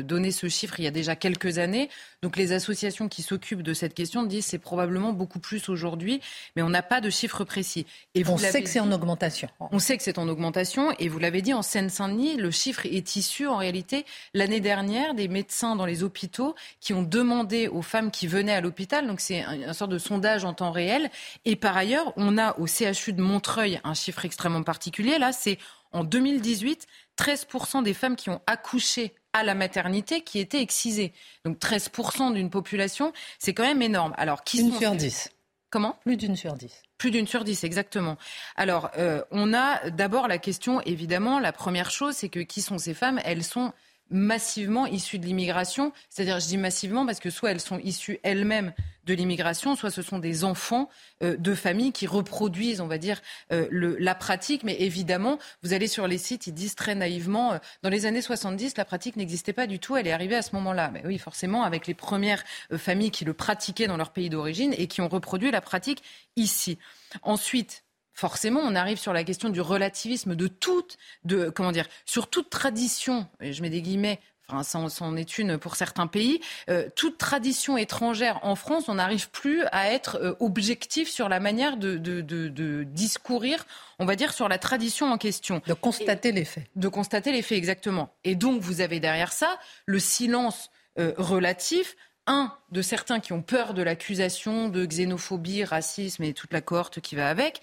donné ce chiffre il y a déjà quelques années. Donc les associations qui s'occupent de cette question disent c'est probablement beaucoup plus aujourd'hui, mais on n'a pas de chiffres précis. Et on sait que c'est en augmentation. On sait que c'est en augmentation, et vous l'avez dit, en Seine-Saint-Denis, le chiffre est issu en réalité l'année dernière des médecins dans les hôpitaux qui ont demandé aux femmes qui venaient à l'hôpital, donc c'est un, sorte de sondage en temps réel. Et par ailleurs, on a au CHU de Montreuil un chiffre extrêmement particulier. Là, c'est en 2018, 13% des femmes qui ont accouché à la maternité qui était excisée. Donc 13% d'une population, c'est quand même énorme. Alors, qui Une sur 10. Comment Plus d'une sur 10. Plus d'une sur dix, exactement. Alors, euh, on a d'abord la question, évidemment, la première chose, c'est que qui sont ces femmes? Elles sont massivement issues de l'immigration. C'est-à-dire, je dis massivement parce que soit elles sont issues elles-mêmes de l'immigration, soit ce sont des enfants euh, de familles qui reproduisent, on va dire, euh, le, la pratique. Mais évidemment, vous allez sur les sites, ils disent très naïvement, euh, dans les années 70, la pratique n'existait pas du tout, elle est arrivée à ce moment-là. Mais oui, forcément, avec les premières familles qui le pratiquaient dans leur pays d'origine et qui ont reproduit la pratique ici. Ensuite, forcément, on arrive sur la question du relativisme de toute, de comment dire, sur toute tradition. Et je mets des guillemets. Enfin, ça, c'en est une pour certains pays. Euh, toute tradition étrangère en France, on n'arrive plus à être euh, objectif sur la manière de, de, de, de, discourir, on va dire, sur la tradition en question. De constater les faits. De constater les faits, exactement. Et donc, vous avez derrière ça le silence euh, relatif un, de certains qui ont peur de l'accusation de xénophobie, racisme et toute la cohorte qui va avec,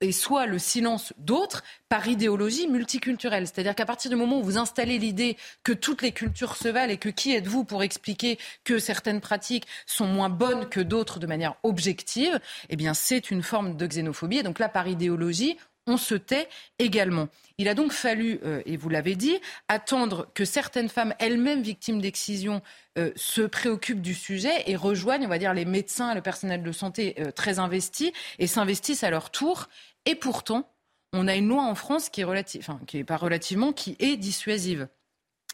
et soit le silence d'autres par idéologie multiculturelle. C'est-à-dire qu'à partir du moment où vous installez l'idée que toutes les cultures se valent et que qui êtes-vous pour expliquer que certaines pratiques sont moins bonnes que d'autres de manière objective, eh bien c'est une forme de xénophobie. Et donc là, par idéologie, on se tait également. Il a donc fallu, euh, et vous l'avez dit, attendre que certaines femmes elles-mêmes victimes d'excision euh, se préoccupent du sujet et rejoignent, on va dire, les médecins le personnel de santé euh, très investis et s'investissent à leur tour. Et pourtant, on a une loi en France qui est relative, qui est pas relativement, qui est dissuasive.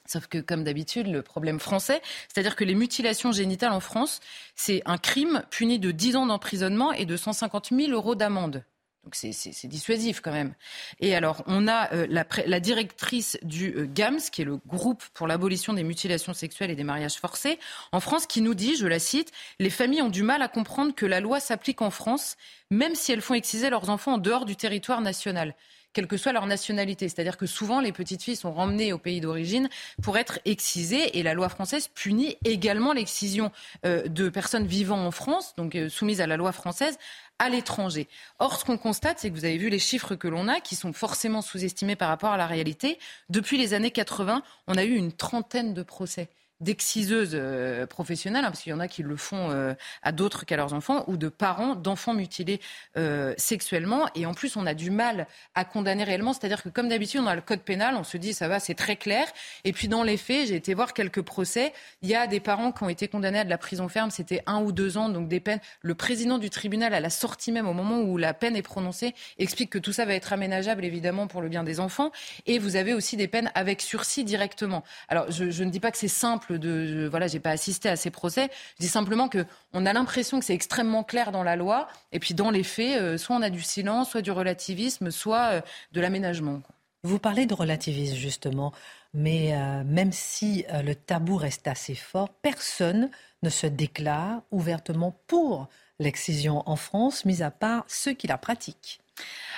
Sauf que, comme d'habitude, le problème français, c'est-à-dire que les mutilations génitales en France, c'est un crime puni de 10 ans d'emprisonnement et de 150 000 euros d'amende. Donc c'est dissuasif quand même. Et alors, on a euh, la, directrice du euh, GAMS, qui est le groupe pour l'abolition des mutilations sexuelles et des mariages forcés, en France, qui nous dit, je la cite, Les familles ont du mal à comprendre que la loi s'applique en France, même si elles font exciser leurs enfants en dehors du territoire national quelle que soit leur nationalité. C'est-à-dire que souvent, les petites filles sont ramenées au pays d'origine pour être excisées et la loi française punit également l'excision euh, de personnes vivant en France, donc soumises à la loi française, à l'étranger. Or, ce qu'on constate, c'est que vous avez vu les chiffres que l'on a, qui sont forcément sous-estimés par rapport à la réalité. Depuis les années 80, on a eu une trentaine de procès d'exciseuses euh, professionnelles, hein, parce qu'il y en a qui le font euh, à d'autres qu'à leurs enfants, ou de parents d'enfants mutilés euh, sexuellement. Et en plus, on a du mal à condamner réellement. C'est-à-dire que comme d'habitude, on a le code pénal, on se dit ça va, c'est très clair. Et puis dans les faits, j'ai été voir quelques procès. Il y a des parents qui ont été condamnés à de la prison ferme, c'était un ou deux ans, donc des peines. Le président du tribunal, à la sortie même, au moment où la peine est prononcée, explique que tout ça va être aménageable, évidemment, pour le bien des enfants. Et vous avez aussi des peines avec sursis directement. Alors, je, je ne dis pas que c'est simple de, voilà, j'ai pas assisté à ces procès. Je dis simplement que on a l'impression que c'est extrêmement clair dans la loi, et puis dans les faits, euh, soit on a du silence, soit du relativisme, soit euh, de l'aménagement. Vous parlez de relativisme justement, mais euh, même si le tabou reste assez fort, personne ne se déclare ouvertement pour l'excision en France, mis à part ceux qui la pratiquent.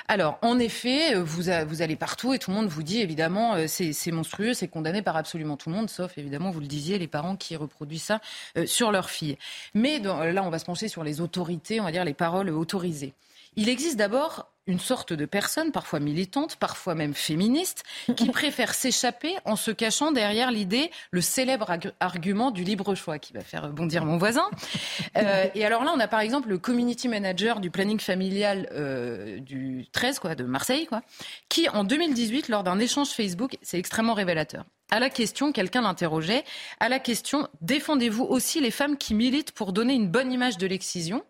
Alors, en effet, vous, allez partout et tout le monde vous dit évidemment euh, c'est monstrueux, c'est condamné par absolument tout le monde, sauf évidemment, vous le disiez, les parents qui reproduisent ça euh, sur leurs filles. Mais là, on va se pencher sur les autorités, on va dire les paroles autorisées. Il existe d'abord une sorte de personne, parfois militante, parfois même féministe, qui (laughs) préfère s'échapper en se cachant derrière l'idée, le célèbre argument du libre choix, qui va faire bondir mon voisin. (laughs) Euh, et alors là, on a par exemple le community manager du planning familial euh, du 13, quoi, de Marseille, quoi, qui en 2018, lors d'un échange Facebook, c'est extrêmement révélateur. À la question, quelqu'un l'interrogeait, à la question, défendez-vous aussi les femmes qui militent pour donner une bonne image de l'excision?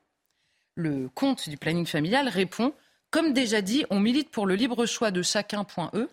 Le compte du planning familial répond comme déjà dit, on milite pour le libre choix de chacun.e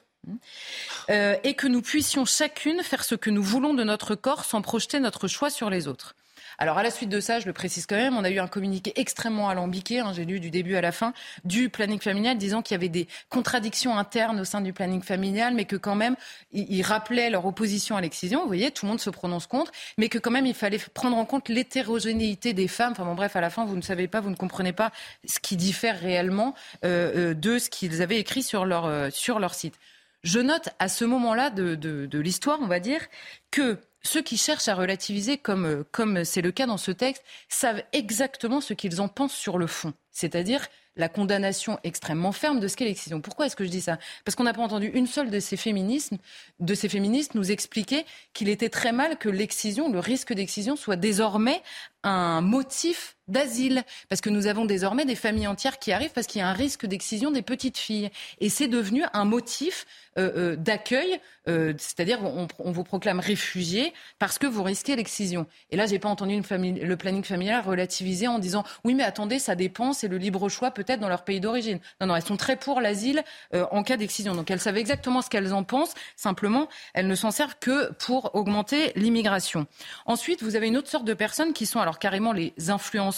euh, et que nous puissions chacune faire ce que nous voulons de notre corps sans projeter notre choix sur les autres. Alors à la suite de ça, je le précise quand même, on a eu un communiqué extrêmement alambiqué, hein, j'ai lu du début à la fin, du planning familial disant qu'il y avait des contradictions internes au sein du planning familial, mais que quand même, ils rappelaient leur opposition à l'excision, vous voyez, tout le monde se prononce contre, mais que quand même, il fallait prendre en compte l'hétérogénéité des femmes. Enfin bon, bref, à la fin, vous ne savez pas, vous ne comprenez pas ce qui diffère réellement euh, euh, de ce qu'ils avaient écrit sur leur, euh, sur leur site. Je note à ce moment-là de, de, de l'histoire, on va dire, que ceux qui cherchent à relativiser, comme euh, comme c'est le cas dans ce texte, savent exactement ce qu'ils en pensent sur le fond, c'est-à-dire la condamnation extrêmement ferme de ce qu'est l'excision. Pourquoi est-ce que je dis ça? Parce qu'on n'a pas entendu une seule de ces féminismes, de ces féministes nous expliquer qu'il était très mal que l'excision, le risque d'excision, soit désormais un motif d'asile, parce que nous avons désormais des familles entières qui arrivent parce qu'il y a un risque d'excision des petites filles. Et c'est devenu un motif euh, euh, d'accueil, euh, c'est-à-dire on, vous proclame réfugié parce que vous risquez l'excision. Et là, j'ai pas entendu le planning familial relativisé en disant oui, mais attendez, ça dépend, c'est le libre choix peut-être dans leur pays d'origine. Non, non, elles sont très pour l'asile en cas d'excision. Donc elles savent exactement ce qu'elles en pensent. Simplement, elles ne s'en servent que pour augmenter l'immigration. Ensuite, vous avez une autre sorte de personnes qui sont alors carrément les influenceurs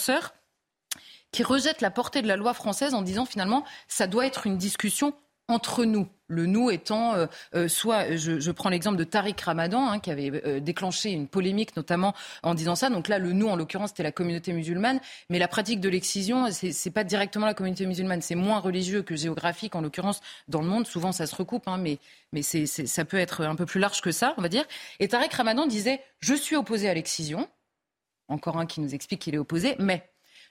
qui rejettent la portée de la loi française en disant finalement ça doit être une discussion entre nous. Le nous étant euh, euh, soit, je, prends l'exemple de Tariq Ramadan, hein, qui avait euh, déclenché une polémique notamment en disant ça. Donc là, le nous, en l'occurrence, c'était la communauté musulmane. Mais la pratique de l'excision, c'est, n'est pas directement la communauté musulmane. C'est moins religieux que géographique, en l'occurrence, dans le monde. Souvent, ça se recoupe, hein, mais, mais ça peut être un peu plus large que ça, on va dire. Et Tariq Ramadan disait Je suis opposé à l'excision. Encore un qui nous explique qu'il est opposé, mais.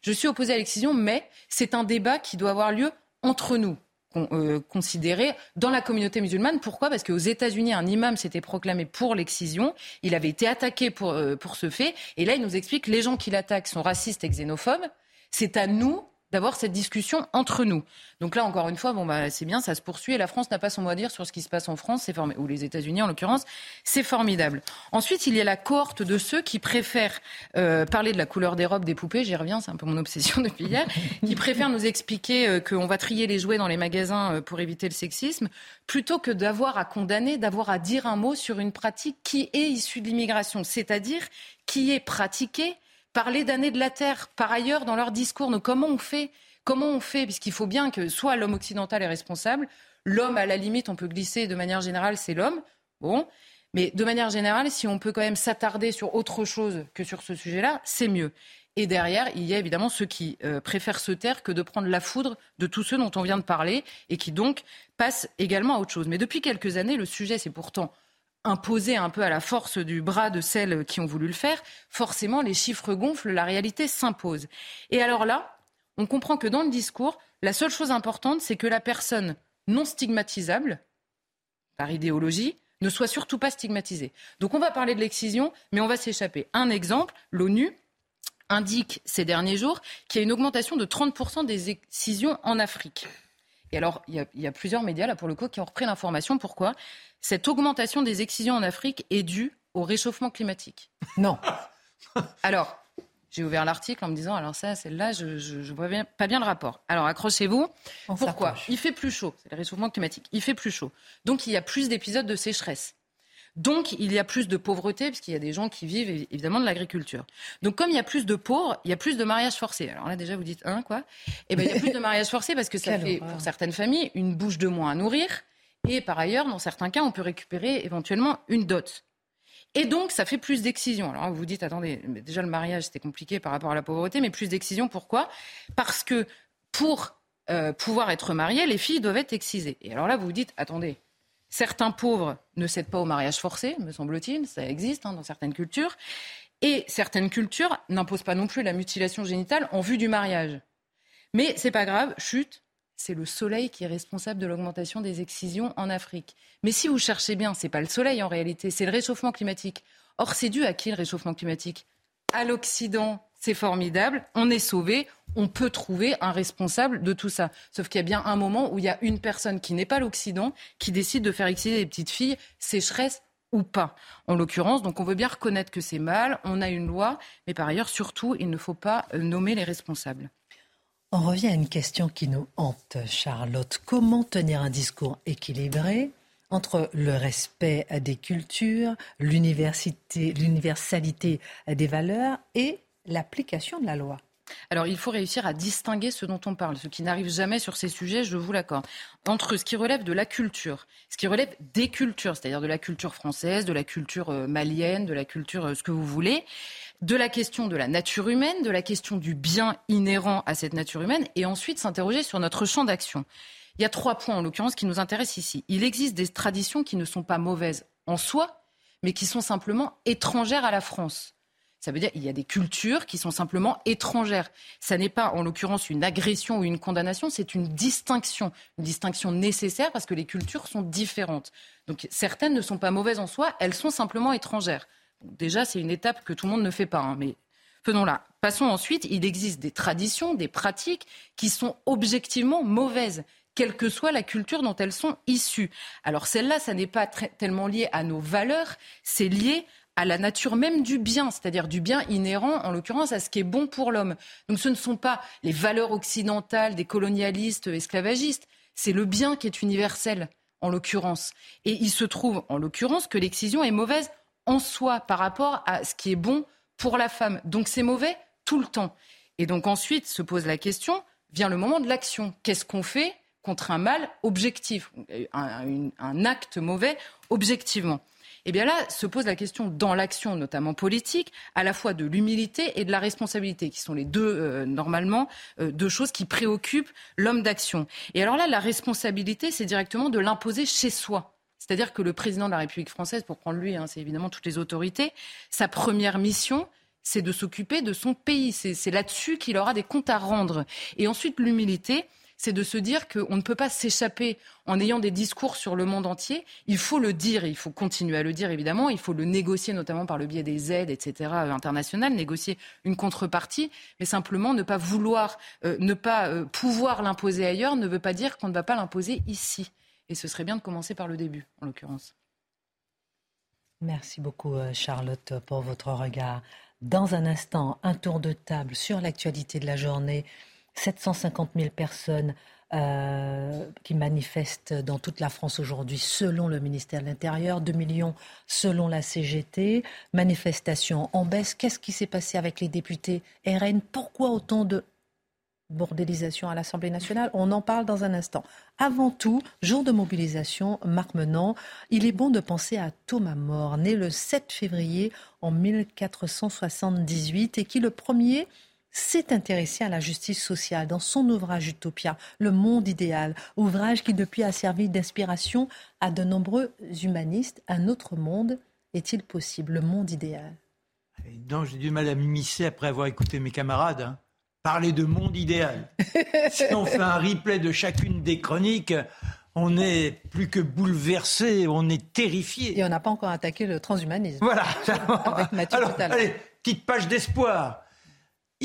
Je suis opposé à l'excision, mais c'est un débat qui doit avoir lieu entre nous. Euh, considéré dans la communauté musulmane. Pourquoi? Parce qu'aux États-Unis, un imam s'était proclamé pour l'excision. Il avait été attaqué pour, euh, pour ce fait. Et là, il nous explique que les gens qui l'attaquent sont racistes et xénophobes. C'est à nous d'avoir cette discussion entre nous. Donc là, encore une fois, bon, bah, c'est bien, ça se poursuit et la France n'a pas son mot à dire sur ce qui se passe en France, ou les États-Unis en l'occurrence, c'est formidable. Ensuite, il y a la cohorte de ceux qui préfèrent euh, parler de la couleur des robes des poupées, j'y reviens, c'est un peu mon obsession (laughs) depuis hier, qui préfèrent nous expliquer euh, qu'on va trier les jouets dans les magasins euh, pour éviter le sexisme, plutôt que d'avoir à condamner, d'avoir à dire un mot sur une pratique qui est issue de l'immigration, c'est-à-dire qui est pratiquée parler d'années de la Terre par ailleurs dans leur discours. Donc comment on fait Comment on fait Puisqu'il faut bien que soit l'homme occidental est responsable, l'homme à la limite on peut glisser de manière générale c'est l'homme. Bon, mais de manière générale, si on peut quand même s'attarder sur autre chose que sur ce sujet-là, c'est mieux. Et derrière, il y a évidemment ceux qui euh, préfèrent se taire que de prendre la foudre de tous ceux dont on vient de parler et qui donc passent également à autre chose. Mais depuis quelques années, le sujet, c'est pourtant imposé un peu à la force du bras de celles qui ont voulu le faire, forcément les chiffres gonflent, la réalité s'impose. Et alors là, on comprend que dans le discours, la seule chose importante, c'est que la personne non stigmatisable, par idéologie, ne soit surtout pas stigmatisée. Donc on va parler de l'excision, mais on va s'échapper. Un exemple, l'ONU indique ces derniers jours qu'il y a une augmentation de 30% des excisions en Afrique. Et alors, il y, a, il y, a, plusieurs médias, là, pour le coup, qui ont repris l'information. Pourquoi? Cette augmentation des excisions en Afrique est due au réchauffement climatique. Non. (laughs) Alors, j'ai ouvert l'article en me disant, alors ça, celle-là, je ne vois pas bien le rapport. Alors, accrochez-vous. Pourquoi? Il fait plus chaud. C'est le réchauffement climatique. Il fait plus chaud. Donc, il y a plus d'épisodes de sécheresse. Donc, il y a plus de pauvreté, puisqu'il y a des gens qui vivent évidemment de l'agriculture. Donc, comme il y a plus de pauvres, il y a plus de mariages forcés. Alors là, déjà, vous dites, hein, quoi Eh bien, il y a plus de mariages forcés parce que ça fait, pour certaines familles, une bouche de moins à nourrir. Et par ailleurs, dans certains cas, on peut récupérer éventuellement une dot. Et donc, ça fait plus d'excision. Alors, vous vous dites, attendez, déjà le mariage, c'était compliqué par rapport à la pauvreté, mais plus d'excision, pourquoi? Parce que pour euh, pouvoir être marié, les filles doivent être excisées. Et alors là, vous vous dites, attendez, certains pauvres ne cèdent pas au mariage forcé, me semble-t-il, ça existe hein, dans certaines cultures, et certaines cultures n'imposent pas non plus la mutilation génitale en vue du mariage. Mais c'est pas grave, chute, c'est le soleil qui est responsable de l'augmentation des excisions en Afrique. Mais si vous cherchez bien, ce n'est pas le soleil en réalité, c'est le réchauffement climatique. Or, c'est dû à qui le réchauffement climatique? À l'Occident, c'est formidable, on est sauvé, on peut trouver un responsable de tout ça. Sauf qu'il y a bien un moment où il y a une personne qui n'est pas l'Occident qui décide de faire exciter des petites filles, sécheresse ou pas, en l'occurrence. Donc on veut bien reconnaître que c'est mal, on a une loi, mais par ailleurs, surtout, il ne faut pas euh, nommer les responsables. On revient à une question qui nous hante, Charlotte. Comment tenir un discours équilibré entre le respect des cultures, l'universalité des valeurs et l'application de la loi alors, il faut réussir à distinguer ce dont on parle, ce qui n'arrive jamais sur ces sujets, je vous l'accorde, entre ce qui relève de la culture, ce qui relève des cultures, c'est-à-dire de la culture française, de la culture euh, malienne, de la culture euh, ce que vous voulez, de la question de la nature humaine, de la question du bien inhérent à cette nature humaine, et ensuite s'interroger sur notre champ d'action. Il y a trois points, en l'occurrence, qui nous intéressent ici. Il existe des traditions qui ne sont pas mauvaises en soi, mais qui sont simplement étrangères à la France. Ça veut dire qu'il y a des cultures qui sont simplement étrangères. Ça n'est pas, en l'occurrence, une agression ou une condamnation, c'est une distinction. Une distinction nécessaire parce que les cultures sont différentes. Donc certaines ne sont pas mauvaises en soi, elles sont simplement étrangères déjà, c'est une étape que tout le monde ne fait pas. Hein, mais Faisons-la. Passons ensuite, il existe des traditions, des pratiques qui sont objectivement mauvaises quelle que soit la culture dont elles sont issues. Alors celle-là, ça n'est pas tellement lié à nos valeurs, c'est lié à la nature même du bien, c'est-à-dire du bien inhérent, en l'occurrence, à ce qui est bon pour l'homme. Donc ce ne sont pas les valeurs occidentales des colonialistes esclavagistes, c'est le bien qui est universel, en l'occurrence. Et il se trouve, en l'occurrence, que l'excision est mauvaise en soi par rapport à ce qui est bon pour la femme. Donc c'est mauvais tout le temps. Et donc ensuite se pose la question, vient le moment de l'action. Qu'est-ce qu'on fait contre un mal objectif, un, un acte mauvais objectivement? Eh bien là se pose la question dans l'action, notamment politique, à la fois de l'humilité et de la responsabilité, qui sont les deux, euh, normalement, euh, deux choses qui préoccupent l'homme d'action. Et alors là, la responsabilité, c'est directement de l'imposer chez soi. C'est-à-dire que le président de la République française, pour prendre lui, hein, c'est évidemment toutes les autorités, sa première mission, c'est de s'occuper de son pays. C'est là-dessus qu'il aura des comptes à rendre. Et ensuite, l'humilité, c'est de se dire qu'on ne peut pas s'échapper en ayant des discours sur le monde entier. Il faut le dire, il faut continuer à le dire évidemment, il faut le négocier notamment par le biais des aides, etc., euh, internationales, négocier une contrepartie, mais simplement ne pas vouloir, euh, ne pas euh, pouvoir l'imposer ailleurs ne veut pas dire qu'on ne va pas l'imposer ici. Et ce serait bien de commencer par le début, en l'occurrence. Merci beaucoup, Charlotte, pour votre regard. Dans un instant, un tour de table sur l'actualité de la journée 750 000 personnes euh, qui manifestent dans toute la France aujourd'hui, selon le ministère de l'Intérieur, 2 millions selon la CGT. Manifestation en baisse. Qu'est-ce qui s'est passé avec les députés RN Pourquoi autant de bordélisation à l'Assemblée nationale? On en parle dans un instant. Avant tout, jour de mobilisation, Marc Menant, il est bon de penser à Thomas More, né le 7 février en 1478 et qui le premier s'est intéressé à la justice sociale dans son ouvrage Utopia, Le monde idéal, ouvrage qui depuis a servi d'inspiration à de nombreux humanistes. Un autre monde est-il possible, le monde idéal Non, j'ai du mal à m'immiscer après avoir écouté mes camarades. Hein. Parler de monde idéal. (laughs) si on fait un replay de chacune des chroniques, on est plus que bouleversé, on est terrifié. Et on n'a pas encore attaqué le transhumanisme. Voilà. (laughs) Avec Mathieu Alors, allez, petite page d'espoir.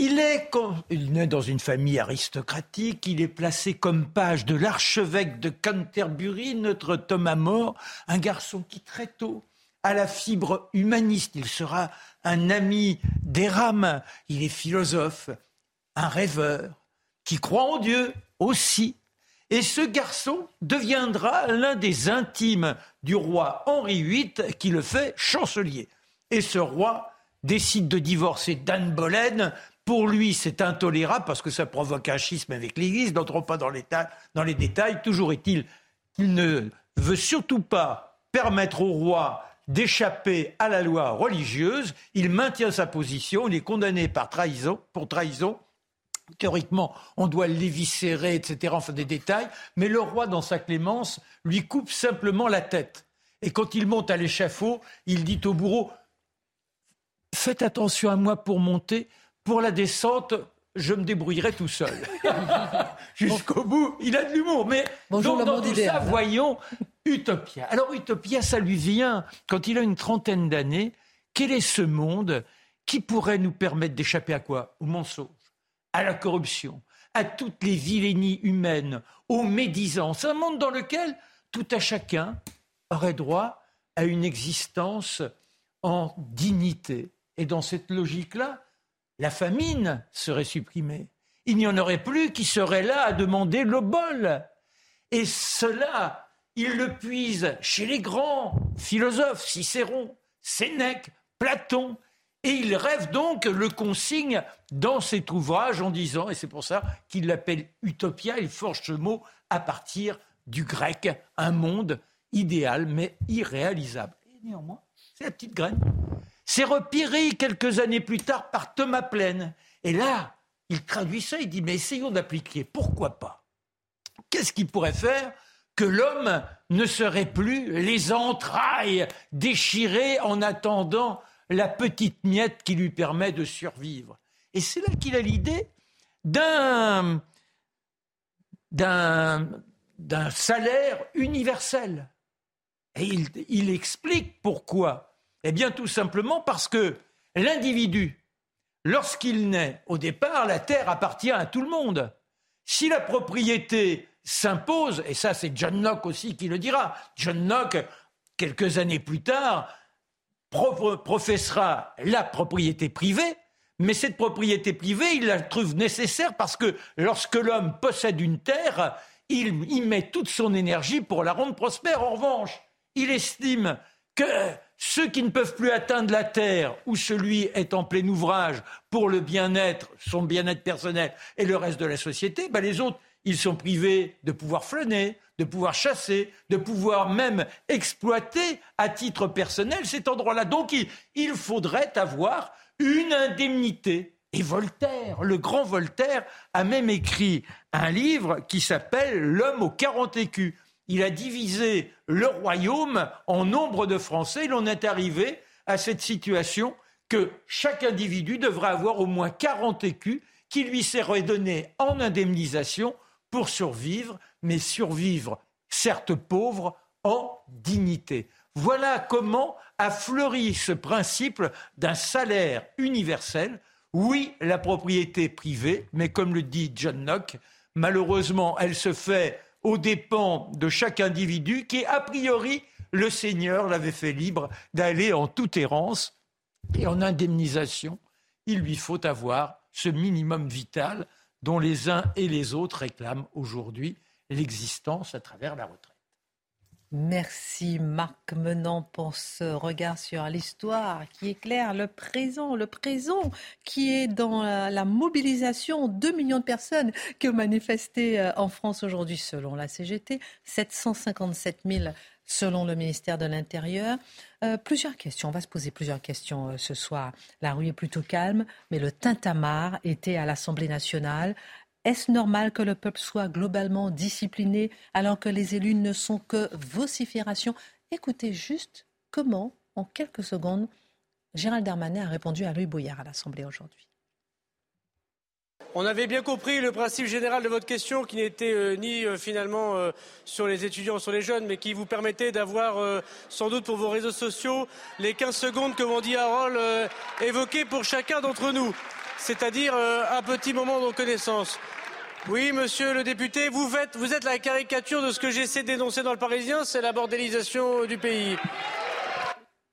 Il est, né dans une famille aristocratique, il est placé comme page de l'archevêque de Canterbury, notre Thomas More, un garçon qui très tôt a la fibre humaniste. Il sera un ami des rames. Il est philosophe, un rêveur, qui croit en Dieu aussi. Et ce garçon deviendra l'un des intimes du roi Henri VIII qui le fait chancelier. Et ce roi décide de divorcer d'Anne Boleyn pour lui, c'est intolérable parce que ça provoque un schisme avec l'Église. N'entrons pas dans les, dans les détails. Toujours est-il qu'il ne veut surtout pas permettre au roi d'échapper à la loi religieuse. Il maintient sa position. Il est condamné par trahison, pour trahison. Théoriquement, on doit l'éviscérer, etc. Enfin, des détails. Mais le roi, dans sa clémence, lui coupe simplement la tête. Et quand il monte à l'échafaud, il dit au bourreau Faites attention à moi pour monter pour la descente, je me débrouillerai tout seul. (laughs) Jusqu'au bout, il a de l'humour. Mais Bonjour, dans tout ça, voyons Utopia. Alors Utopia, ça lui vient quand il a une trentaine d'années. Quel est ce monde qui pourrait nous permettre d'échapper à quoi? Au mensonge, à la corruption, à toutes les vilainies humaines, aux médisances. Un monde dans lequel tout à chacun aurait droit à une existence en dignité. Et dans cette logique-là, la famine serait supprimée. Il n'y en aurait plus qui seraient là à demander le bol. Et cela, il le puise chez les grands philosophes, Cicéron, Sénèque, Platon, et il rêve donc, le consigne dans cet ouvrage en disant, et c'est pour ça qu'il l'appelle Utopia, il forge ce mot à partir du grec, un monde idéal mais irréalisable. Et néanmoins, c'est la petite graine. C'est repéré quelques années plus tard par Thomas Plaine. Et là, il traduit ça, il dit, mais essayons d'appliquer. Pourquoi pas? Qu'est-ce qui pourrait faire que l'homme ne serait plus les entrailles déchirées en attendant la petite miette qui lui permet de survivre? Et c'est là qu'il a l'idée d'un, salaire universel. Et il explique pourquoi. Eh bien, tout simplement parce que l'individu, lorsqu'il naît, au départ, la terre appartient à tout le monde. Si la propriété s'impose, et ça c'est John Locke aussi qui le dira, John Locke, quelques années plus tard, professera la propriété privée, mais cette propriété privée, il la trouve nécessaire parce que lorsque l'homme possède une terre, il y met toute son énergie pour la rendre prospère. En revanche, il estime que ceux qui ne peuvent plus atteindre la terre, ou celui est en plein ouvrage pour le bien-être, son bien-être personnel et le reste de la société, ben les autres, ils sont privés de pouvoir flâner, de pouvoir chasser, de pouvoir même exploiter à titre personnel cet endroit-là. Donc il, faudrait avoir une indemnité. Et Voltaire, le grand Voltaire, a même écrit un livre qui s'appelle L'homme aux 40 écus. Il a divisé le royaume en nombre de Français. Il en est arrivé à cette situation que chaque individu devrait avoir au moins 40 écus qui lui seraient donnés en indemnisation pour survivre, mais survivre, certes pauvre, en dignité. Voilà comment a fleuri ce principe d'un salaire universel. Oui, la propriété privée, mais comme le dit John Locke, malheureusement, elle se fait aux dépens de chaque individu qui, a priori, le Seigneur l'avait fait libre d'aller en toute errance et en indemnisation. Il lui faut avoir ce minimum vital dont les uns et les autres réclament aujourd'hui l'existence à travers la retraite. Merci Marc Menant pour ce regard sur l'histoire qui éclaire le présent, le présent qui est dans la, mobilisation. 2 millions de personnes qui ont manifesté euh, en France aujourd'hui selon la CGT, 757 000 selon le ministère de l'Intérieur. Euh, plusieurs questions, on va se poser plusieurs questions euh, ce soir. La rue est plutôt calme, mais le tintamarre était à l'Assemblée nationale. Est-ce normal que le peuple soit globalement discipliné alors que les élus ne sont que vocifération? Écoutez juste comment, en quelques secondes, Gérald Darmanin a répondu à Louis Bouillard à l'Assemblée aujourd'hui. On avait bien compris le principe général de votre question qui n'était euh, ni euh, finalement euh, sur les étudiants, sur les jeunes, mais qui vous permettait d'avoir sans doute pour vos réseaux sociaux les 15 secondes que dit Harold évoquées pour chacun d'entre nous, c'est-à-dire un petit moment de reconnaissance. Oui, monsieur le député, vous, vous êtes la caricature de ce que j'essaie de dénoncer dans le Parisien, c'est la bordélisation du pays.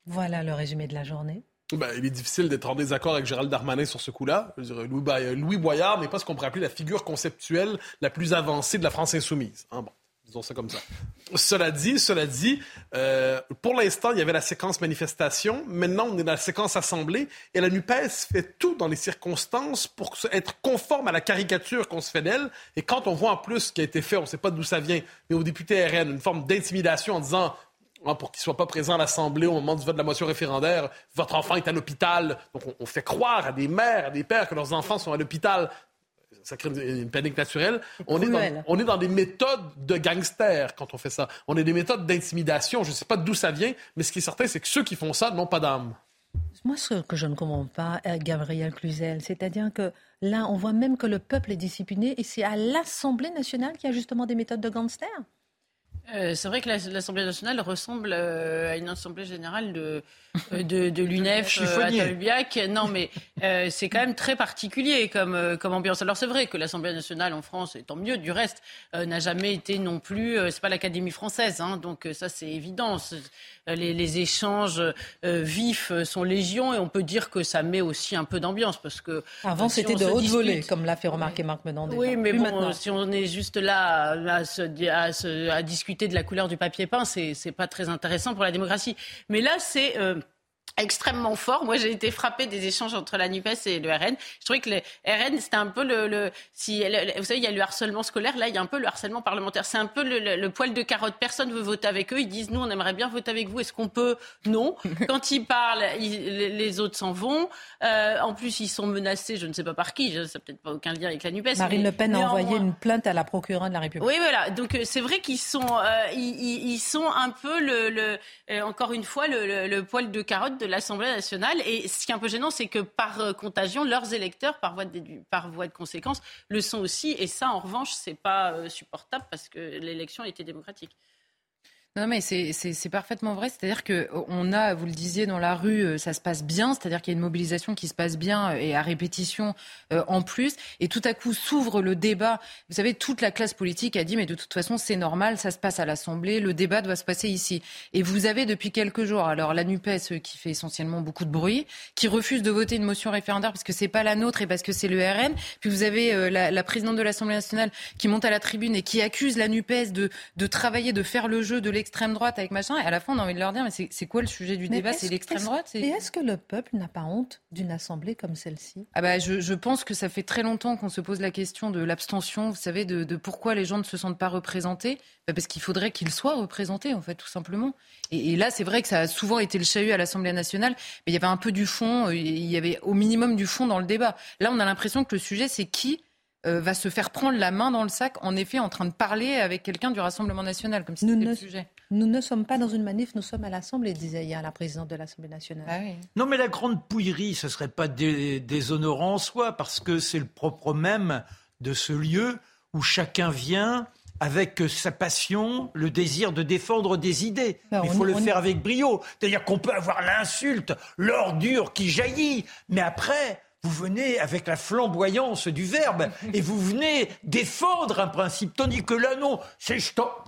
Voilà le résumé de la journée. Ben, il est difficile d'être en désaccord avec Gérald Darmanin sur ce coup-là. Louis, Boyard n'est pas ce qu'on pourrait appeler la figure conceptuelle la plus avancée de la France insoumise. Hein, bon, disons ça comme ça. Cela dit, cela dit, euh, pour l'instant, il y avait la séquence manifestation. Maintenant, on est dans la séquence assemblée. Et la NUPES fait tout dans les circonstances pour être conforme à la caricature qu'on se fait d'elle. Et quand on voit en plus ce qui a été fait, on ne sait pas d'où ça vient, mais au député RN, une forme d'intimidation en disant Hein, pour qu'il ne soit pas présent à l'Assemblée au moment du vote de la motion référendaire. Votre enfant est à l'hôpital. Donc, on, fait croire à des mères, à des pères que leurs enfants sont à l'hôpital. Ça crée une, panique naturelle. On est, dans, on est, dans, des méthodes de gangsters quand on fait ça. On est des méthodes d'intimidation. Je ne sais pas d'où ça vient, mais ce qui est certain, c'est que ceux qui font ça n'ont pas d'âme. Moi, ce que je ne comprends pas, euh, Gabriel Cluzel, c'est-à-dire que là, on voit même que le peuple est discipliné et c'est à l'Assemblée nationale qui a justement des méthodes de gangsters. Euh, c'est vrai que l'Assemblée nationale ressemble euh, à une assemblée générale de, euh, de, de l'UNEF à Talubiac. Non, mais c'est quand même très particulier comme, comme ambiance. Alors c'est vrai que l'Assemblée nationale en France, et tant mieux, du reste, n'a jamais été non plus. c'est pas l'Académie française, hein, donc ça c'est évident. Les, les, échanges vifs sont légion et on peut dire que ça met aussi un peu d'ambiance parce que avant c'était de haute volée, comme l'a fait remarquer Marc Menandé. Oui, mais bon, si on est juste là à, à, à discuter de la couleur du papier peint, c'est pas très intéressant pour la démocratie. Mais là, c'est euh, extrêmement fort. Moi, j'ai été frappée des échanges entre la NUPES et le RN. Je trouvais que le RN, c'était un peu le... si, vous savez, il y a le harcèlement scolaire, là, il y a un peu le harcèlement parlementaire. C'est un peu le, poil de carotte. Personne veut voter avec eux. Ils disent, nous, on aimerait bien voter avec vous. Est-ce qu'on peut? Non. (laughs) Quand ils parlent, les autres s'en vont. Euh, en plus, ils sont menacés, je ne sais pas par qui. Ça n'a peut-être pas aucun lien avec la NUPES. Marine Le Pen a envoyé une plainte à la procureure de la République. Oui, voilà. Donc, euh, c'est vrai qu'ils sont, euh, ils, sont un peu, le, encore une fois, le, poil de carotte de l'Assemblée nationale. Et ce qui est un peu gênant, c'est que par euh, contagion, leurs électeurs, par voie de, par voie de conséquence, le sont aussi. Et ça, en revanche, c'est pas euh, supportable parce que l'élection été démocratique. Non, mais c'est parfaitement vrai. C'est-à-dire qu'on a, vous le disiez, dans la rue, euh, ça se passe bien. C'est-à-dire qu'il y a une mobilisation qui se passe bien euh, et à répétition euh, en plus. Et tout à coup s'ouvre le débat. Vous savez, toute la classe politique a dit, mais de toute façon, c'est normal, ça se passe à l'Assemblée, le débat doit se passer ici. Et vous avez depuis quelques jours, alors la NUPES, qui fait essentiellement beaucoup de bruit, qui refuse de voter une motion référendaire parce que c'est pas la nôtre et parce que c'est le RN. Puis vous avez la, présidente de l'Assemblée nationale qui monte à la tribune et qui accuse la NUPES de, de travailler, de faire le jeu de l'extrême droite avec machin. Et à la fin, on a envie de leur dire, mais c'est quoi le sujet du débat? C'est l'extrême droite Et est-ce que le peuple n'a pas honte d'une assemblée comme celle-ci? Ah bah, je, je, pense que ça fait très longtemps qu'on se pose la question de l'abstention, vous savez, de, de, pourquoi les gens ne se sentent pas représentés? Bah parce qu'il faudrait qu'ils soient représentés, en fait, tout simplement. Et, et là, c'est vrai que ça a souvent été le chahut à l'Assemblée nationale, mais il y avait un peu du fond, euh, il y avait au minimum du fond dans le débat. Là, on a l'impression que le sujet, c'est qui euh, va se faire prendre la main dans le sac, en effet, en train de parler avec quelqu'un du Rassemblement national, comme si c'était le sujet. Nous ne sommes pas dans une manif, nous sommes à l'Assemblée, disait hier la présidente de l'Assemblée nationale. Ah non, mais la grande pouillerie, ce ne serait pas déshonorant en soi, parce que c'est le propre même de ce lieu où chacun vient avec sa passion, le désir de défendre des idées. Ben, il faut le faire avec brio. C'est-à-dire qu'on peut avoir l'insulte, l'ordure qui jaillit, mais après, vous venez avec la flamboyance du verbe et vous venez défendre un principe. Tandis que là, non, c'est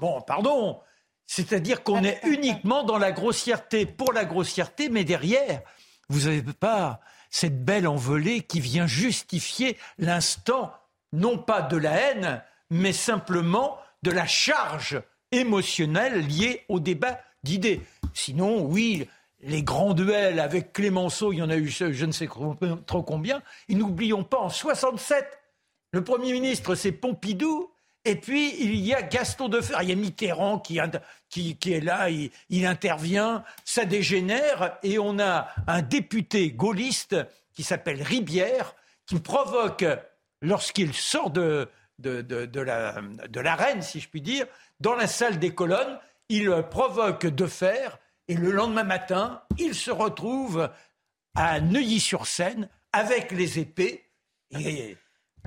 Bon, pardon. C'est-à-dire qu'on est uniquement dans la grossièreté pour la grossièreté, mais derrière, vous n'avez pas cette belle envolée qui vient justifier l'instant, non pas de la haine, mais simplement de la charge émotionnelle liée au débat d'idées. Sinon, oui, les grands duels avec Clémenceau, il y en a eu je ne sais trop combien. Et n'oublions pas, en 67, le Premier ministre, c'est Pompidou. Et puis, il y a Gaston Defer. Il y a Mitterrand qui, qui, est là, il, intervient, ça dégénère. Et on a un député gaulliste qui s'appelle Ribière, qui provoque, lorsqu'il sort de, de, de, l'arène, si je puis dire, dans la salle des colonnes, il provoque Defer et le lendemain matin, il se retrouve à Neuilly-sur-Seine avec les épées. Et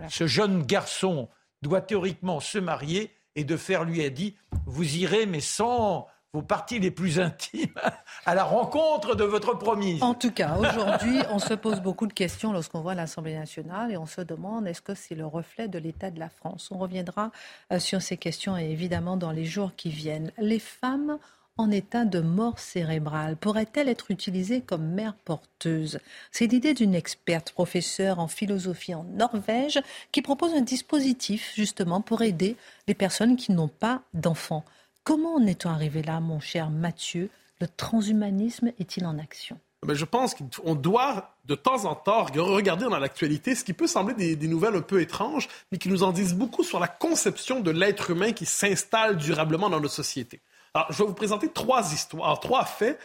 ce jeune garçon doit théoriquement se marier et de faire lui a dit Vous irez, mais sans vos parties les plus intimes, (laughs) à la rencontre de votre promise. En tout cas, aujourd'hui, (laughs) on se pose beaucoup de questions lorsqu'on voit l'Assemblée nationale et on se demande est-ce que c'est le reflet de l'état de la France? On reviendra euh, sur ces questions et évidemment dans les jours qui viennent. Les femmes en état de mort cérébrale pourrait-elle être utilisée comme mère porteuse? C'est l'idée d'une experte professeure en philosophie en Norvège qui propose un dispositif justement pour aider les personnes qui n'ont pas d'enfants. Comment en est-on arrivé là, mon cher Mathieu? Le transhumanisme est-il en action? Ben, je pense qu'on doit de temps en temps regarder dans l'actualité ce qui peut sembler des, nouvelles un peu étranges, mais qui nous en disent beaucoup sur la conception de l'être humain qui s'installe durablement dans nos sociétés. Alors, je vais vous présenter trois histoires, trois faits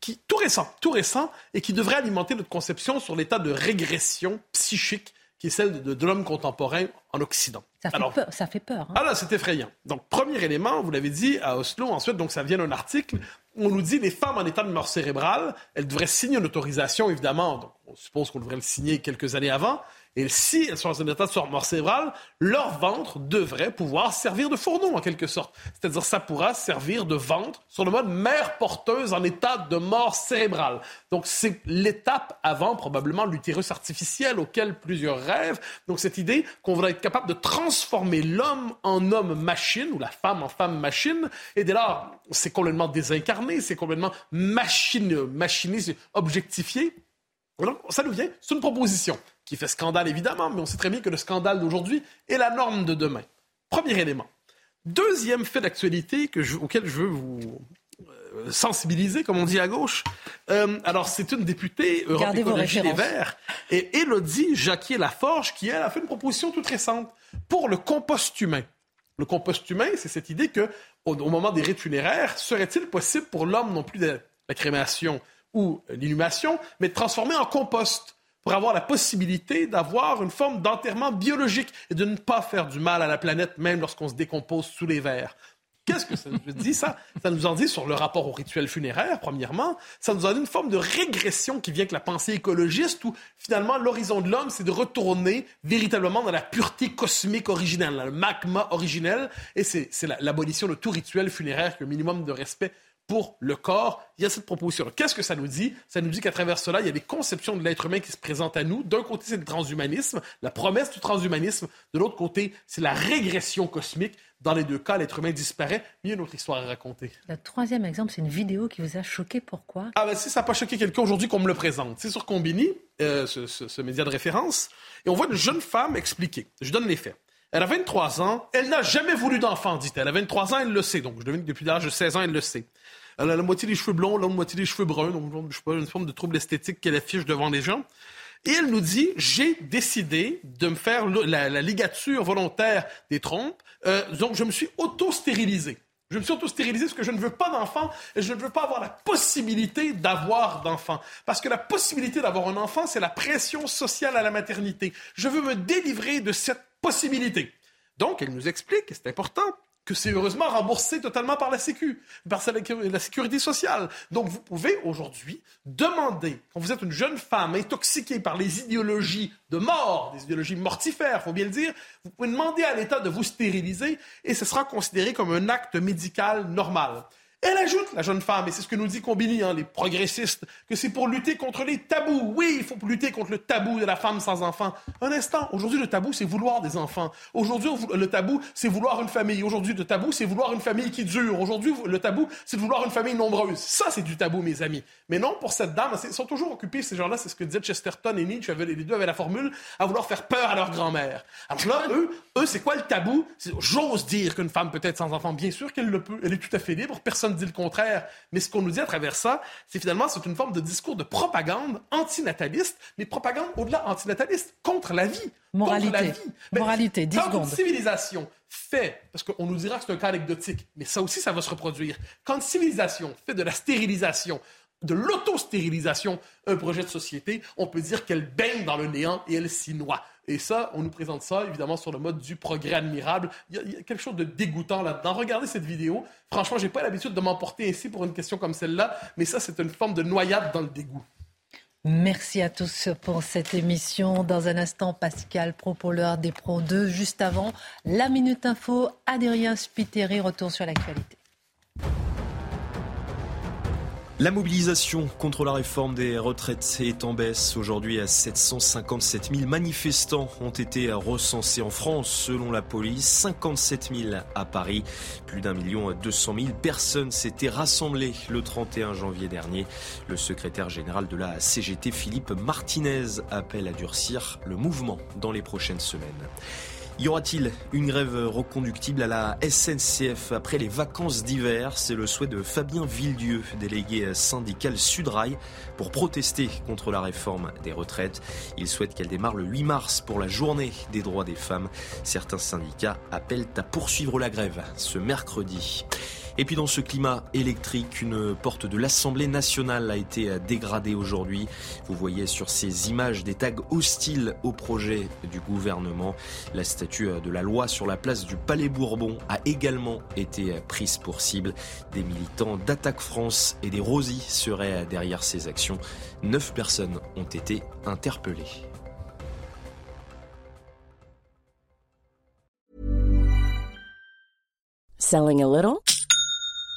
qui, tout récents, tout récents, et qui devraient alimenter notre conception sur l'état de régression psychique qui est celle de, l'homme contemporain en Occident. Ça fait peur. Ça fait peur hein. Ah là, c'est effrayant. Donc, premier élément, vous l'avez dit à Oslo, ensuite, donc ça vient d'un article, on nous dit les femmes en état de mort cérébrale, elles devraient signer une autorisation, évidemment, donc on suppose qu'on devrait le signer quelques années avant, et si elles sont dans un état de mort cérébrale, leur ventre devrait pouvoir servir de fourneau, en quelque sorte. C'est-à-dire, ça pourra servir de ventre sur le mode mère porteuse en état de mort cérébrale. Donc, c'est l'étape avant, probablement, l'utérus artificiel auquel plusieurs rêvent. Donc, cette idée qu'on va être capable de transformer l'homme en homme-machine ou la femme en femme-machine. Et dès lors, c'est complètement désincarné, c'est complètement machine, machinisé, objectifié. Donc, ça nous vient, c'est une proposition qui fait scandale évidemment, mais on sait très bien que le scandale d'aujourd'hui est la norme de demain. Premier élément. Deuxième fait d'actualité auquel je veux vous euh, sensibiliser, comme on dit à gauche. Euh, alors, c'est une députée Europe Écologie Les Verts, et Élodie Jacquier-Laforge, qui, elle, a fait une proposition toute récente pour le compost humain. Le compost humain, c'est cette idée que, au, moment des rites funéraires, serait-il possible pour l'homme non plus de la crémation ou l'inhumation, mais de transformer en compost? Pour avoir la possibilité d'avoir une forme d'enterrement biologique et de ne pas faire du mal à la planète, même lorsqu'on se décompose sous les verres. Qu'est-ce que ça nous dit, ça? Ça nous en dit sur le rapport au rituel funéraire, premièrement. Ça nous en dit une forme de régression qui vient avec la pensée écologiste où, finalement, l'horizon de l'homme, c'est de retourner véritablement dans la pureté cosmique originelle, le magma originel. Et c'est l'abolition de tout rituel funéraire, un minimum de respect pour le corps. Il y a cette proposition. Qu'est-ce que ça nous dit? Ça nous dit qu'à travers cela, il y a des conceptions de l'être humain qui se présentent à nous. D'un côté, c'est le transhumanisme, la promesse du transhumanisme. De l'autre côté, c'est la régression cosmique. Dans les deux cas, l'être humain disparaît. Il y a une autre histoire à raconter. Le troisième exemple, c'est une vidéo qui vous a choqué. Pourquoi? Ah ben si ça n'a pas choqué quelqu'un aujourd'hui qu'on me le présente. C'est sur Combini, euh, ce, ce média de référence. Et on voit une jeune femme expliquer. Je donne les faits. Elle a 23 ans. Elle n'a jamais voulu d'enfant, dit-elle. Elle a 23 ans, elle le sait. Donc, je devine que depuis l'âge de 16 ans, elle le sait. Elle a la moitié des cheveux blonds, la moitié des cheveux bruns. Donc, je sais pas, une forme de trouble esthétique qu'elle affiche devant les gens. Et elle nous dit, j'ai décidé de me faire la, ligature volontaire des trompes. Euh, donc, je me suis auto-stérilisé. Je me suis auto-stérilisé parce que je ne veux pas d'enfant et je ne veux pas avoir la possibilité d'avoir d'enfant. Parce que la possibilité d'avoir un enfant, c'est la pression sociale à la maternité. Je veux me délivrer de cette possibilité. Donc, elle nous explique, et c'est important, que c'est heureusement remboursé totalement par la Sécu, par la sécurité sociale. Donc, vous pouvez aujourd'hui demander, quand vous êtes une jeune femme intoxiquée par les idéologies de mort, des idéologies mortifères, faut bien le dire, vous pouvez demander à l'État de vous stériliser et ce sera considéré comme un acte médical normal. Elle ajoute, la jeune femme, et c'est ce que nous dit Combini, hein, les progressistes, que c'est pour lutter contre les tabous. Oui, il faut lutter contre le tabou de la femme sans enfant. Un instant, aujourd'hui, le tabou, c'est vouloir des enfants. Aujourd'hui, le tabou, c'est vouloir une famille. Aujourd'hui, le tabou, c'est vouloir une famille qui dure. Aujourd'hui, le tabou, c'est vouloir une famille nombreuse. Ça, c'est du tabou, mes amis. Mais non, pour cette dame, ils sont toujours occupés, ces gens-là, c'est ce que disaient Chesterton et Nietzsche, les deux avaient la formule, à vouloir faire peur à leur grand-mère. Alors là, eux, eux, c'est quoi le tabou? J'ose dire qu'une femme peut être sans enfant. Bien sûr qu'elle le peut. Elle est tout à fait libre. Personne ne dit le contraire. Mais ce qu'on nous dit à travers ça, c'est finalement, c'est une forme de discours de propagande antinataliste, mais propagande au-delà antinataliste, contre la vie. Moralité. Contre la vie. Moralité, 10 quand une civilisation fait, parce qu'on nous dira que c'est un cas anecdotique, mais ça aussi, ça va se reproduire. Quand une civilisation fait de la stérilisation, de l'autostérilisation, un projet de société, on peut dire qu'elle baigne dans le néant et elle s'y noie. Et ça, on nous présente ça, évidemment, sur le mode du progrès admirable. Il y a, quelque chose de dégoûtant là-dedans. Regardez cette vidéo. Franchement, j'ai pas l'habitude de m'emporter ainsi pour une question comme celle-là, mais ça, c'est une forme de noyade dans le dégoût. Merci à tous pour cette émission. Dans un instant, Pascal Propoleur des Pro 2. Juste avant, la Minute Info, Adrien Spiteri, retour sur l'actualité. La mobilisation contre la réforme des retraites est en baisse. Aujourd'hui, 757 000 manifestants ont été recensés en France selon la police, 57 000 à Paris. Plus d'un million 200 000 personnes s'étaient rassemblées le 31 janvier dernier. Le secrétaire général de la CGT, Philippe Martinez, appelle à durcir le mouvement dans les prochaines semaines. Y aura-t-il une grève reconductible à la SNCF après les vacances d'hiver? C'est le souhait de Fabien Villedieu, délégué syndical Sudrail, pour protester contre la réforme des retraites. Il souhaite qu'elle démarre le 8 mars pour la journée des droits des femmes. Certains syndicats appellent à poursuivre la grève ce mercredi. Et puis dans ce climat électrique, une porte de l'Assemblée nationale a été dégradée aujourd'hui. Vous voyez sur ces images des tags hostiles au projet du gouvernement. La statue de la loi sur la place du Palais Bourbon a également été prise pour cible. Des militants d'Attaque France et des Rosy seraient derrière ces actions. Neuf personnes ont été interpellées. Selling a little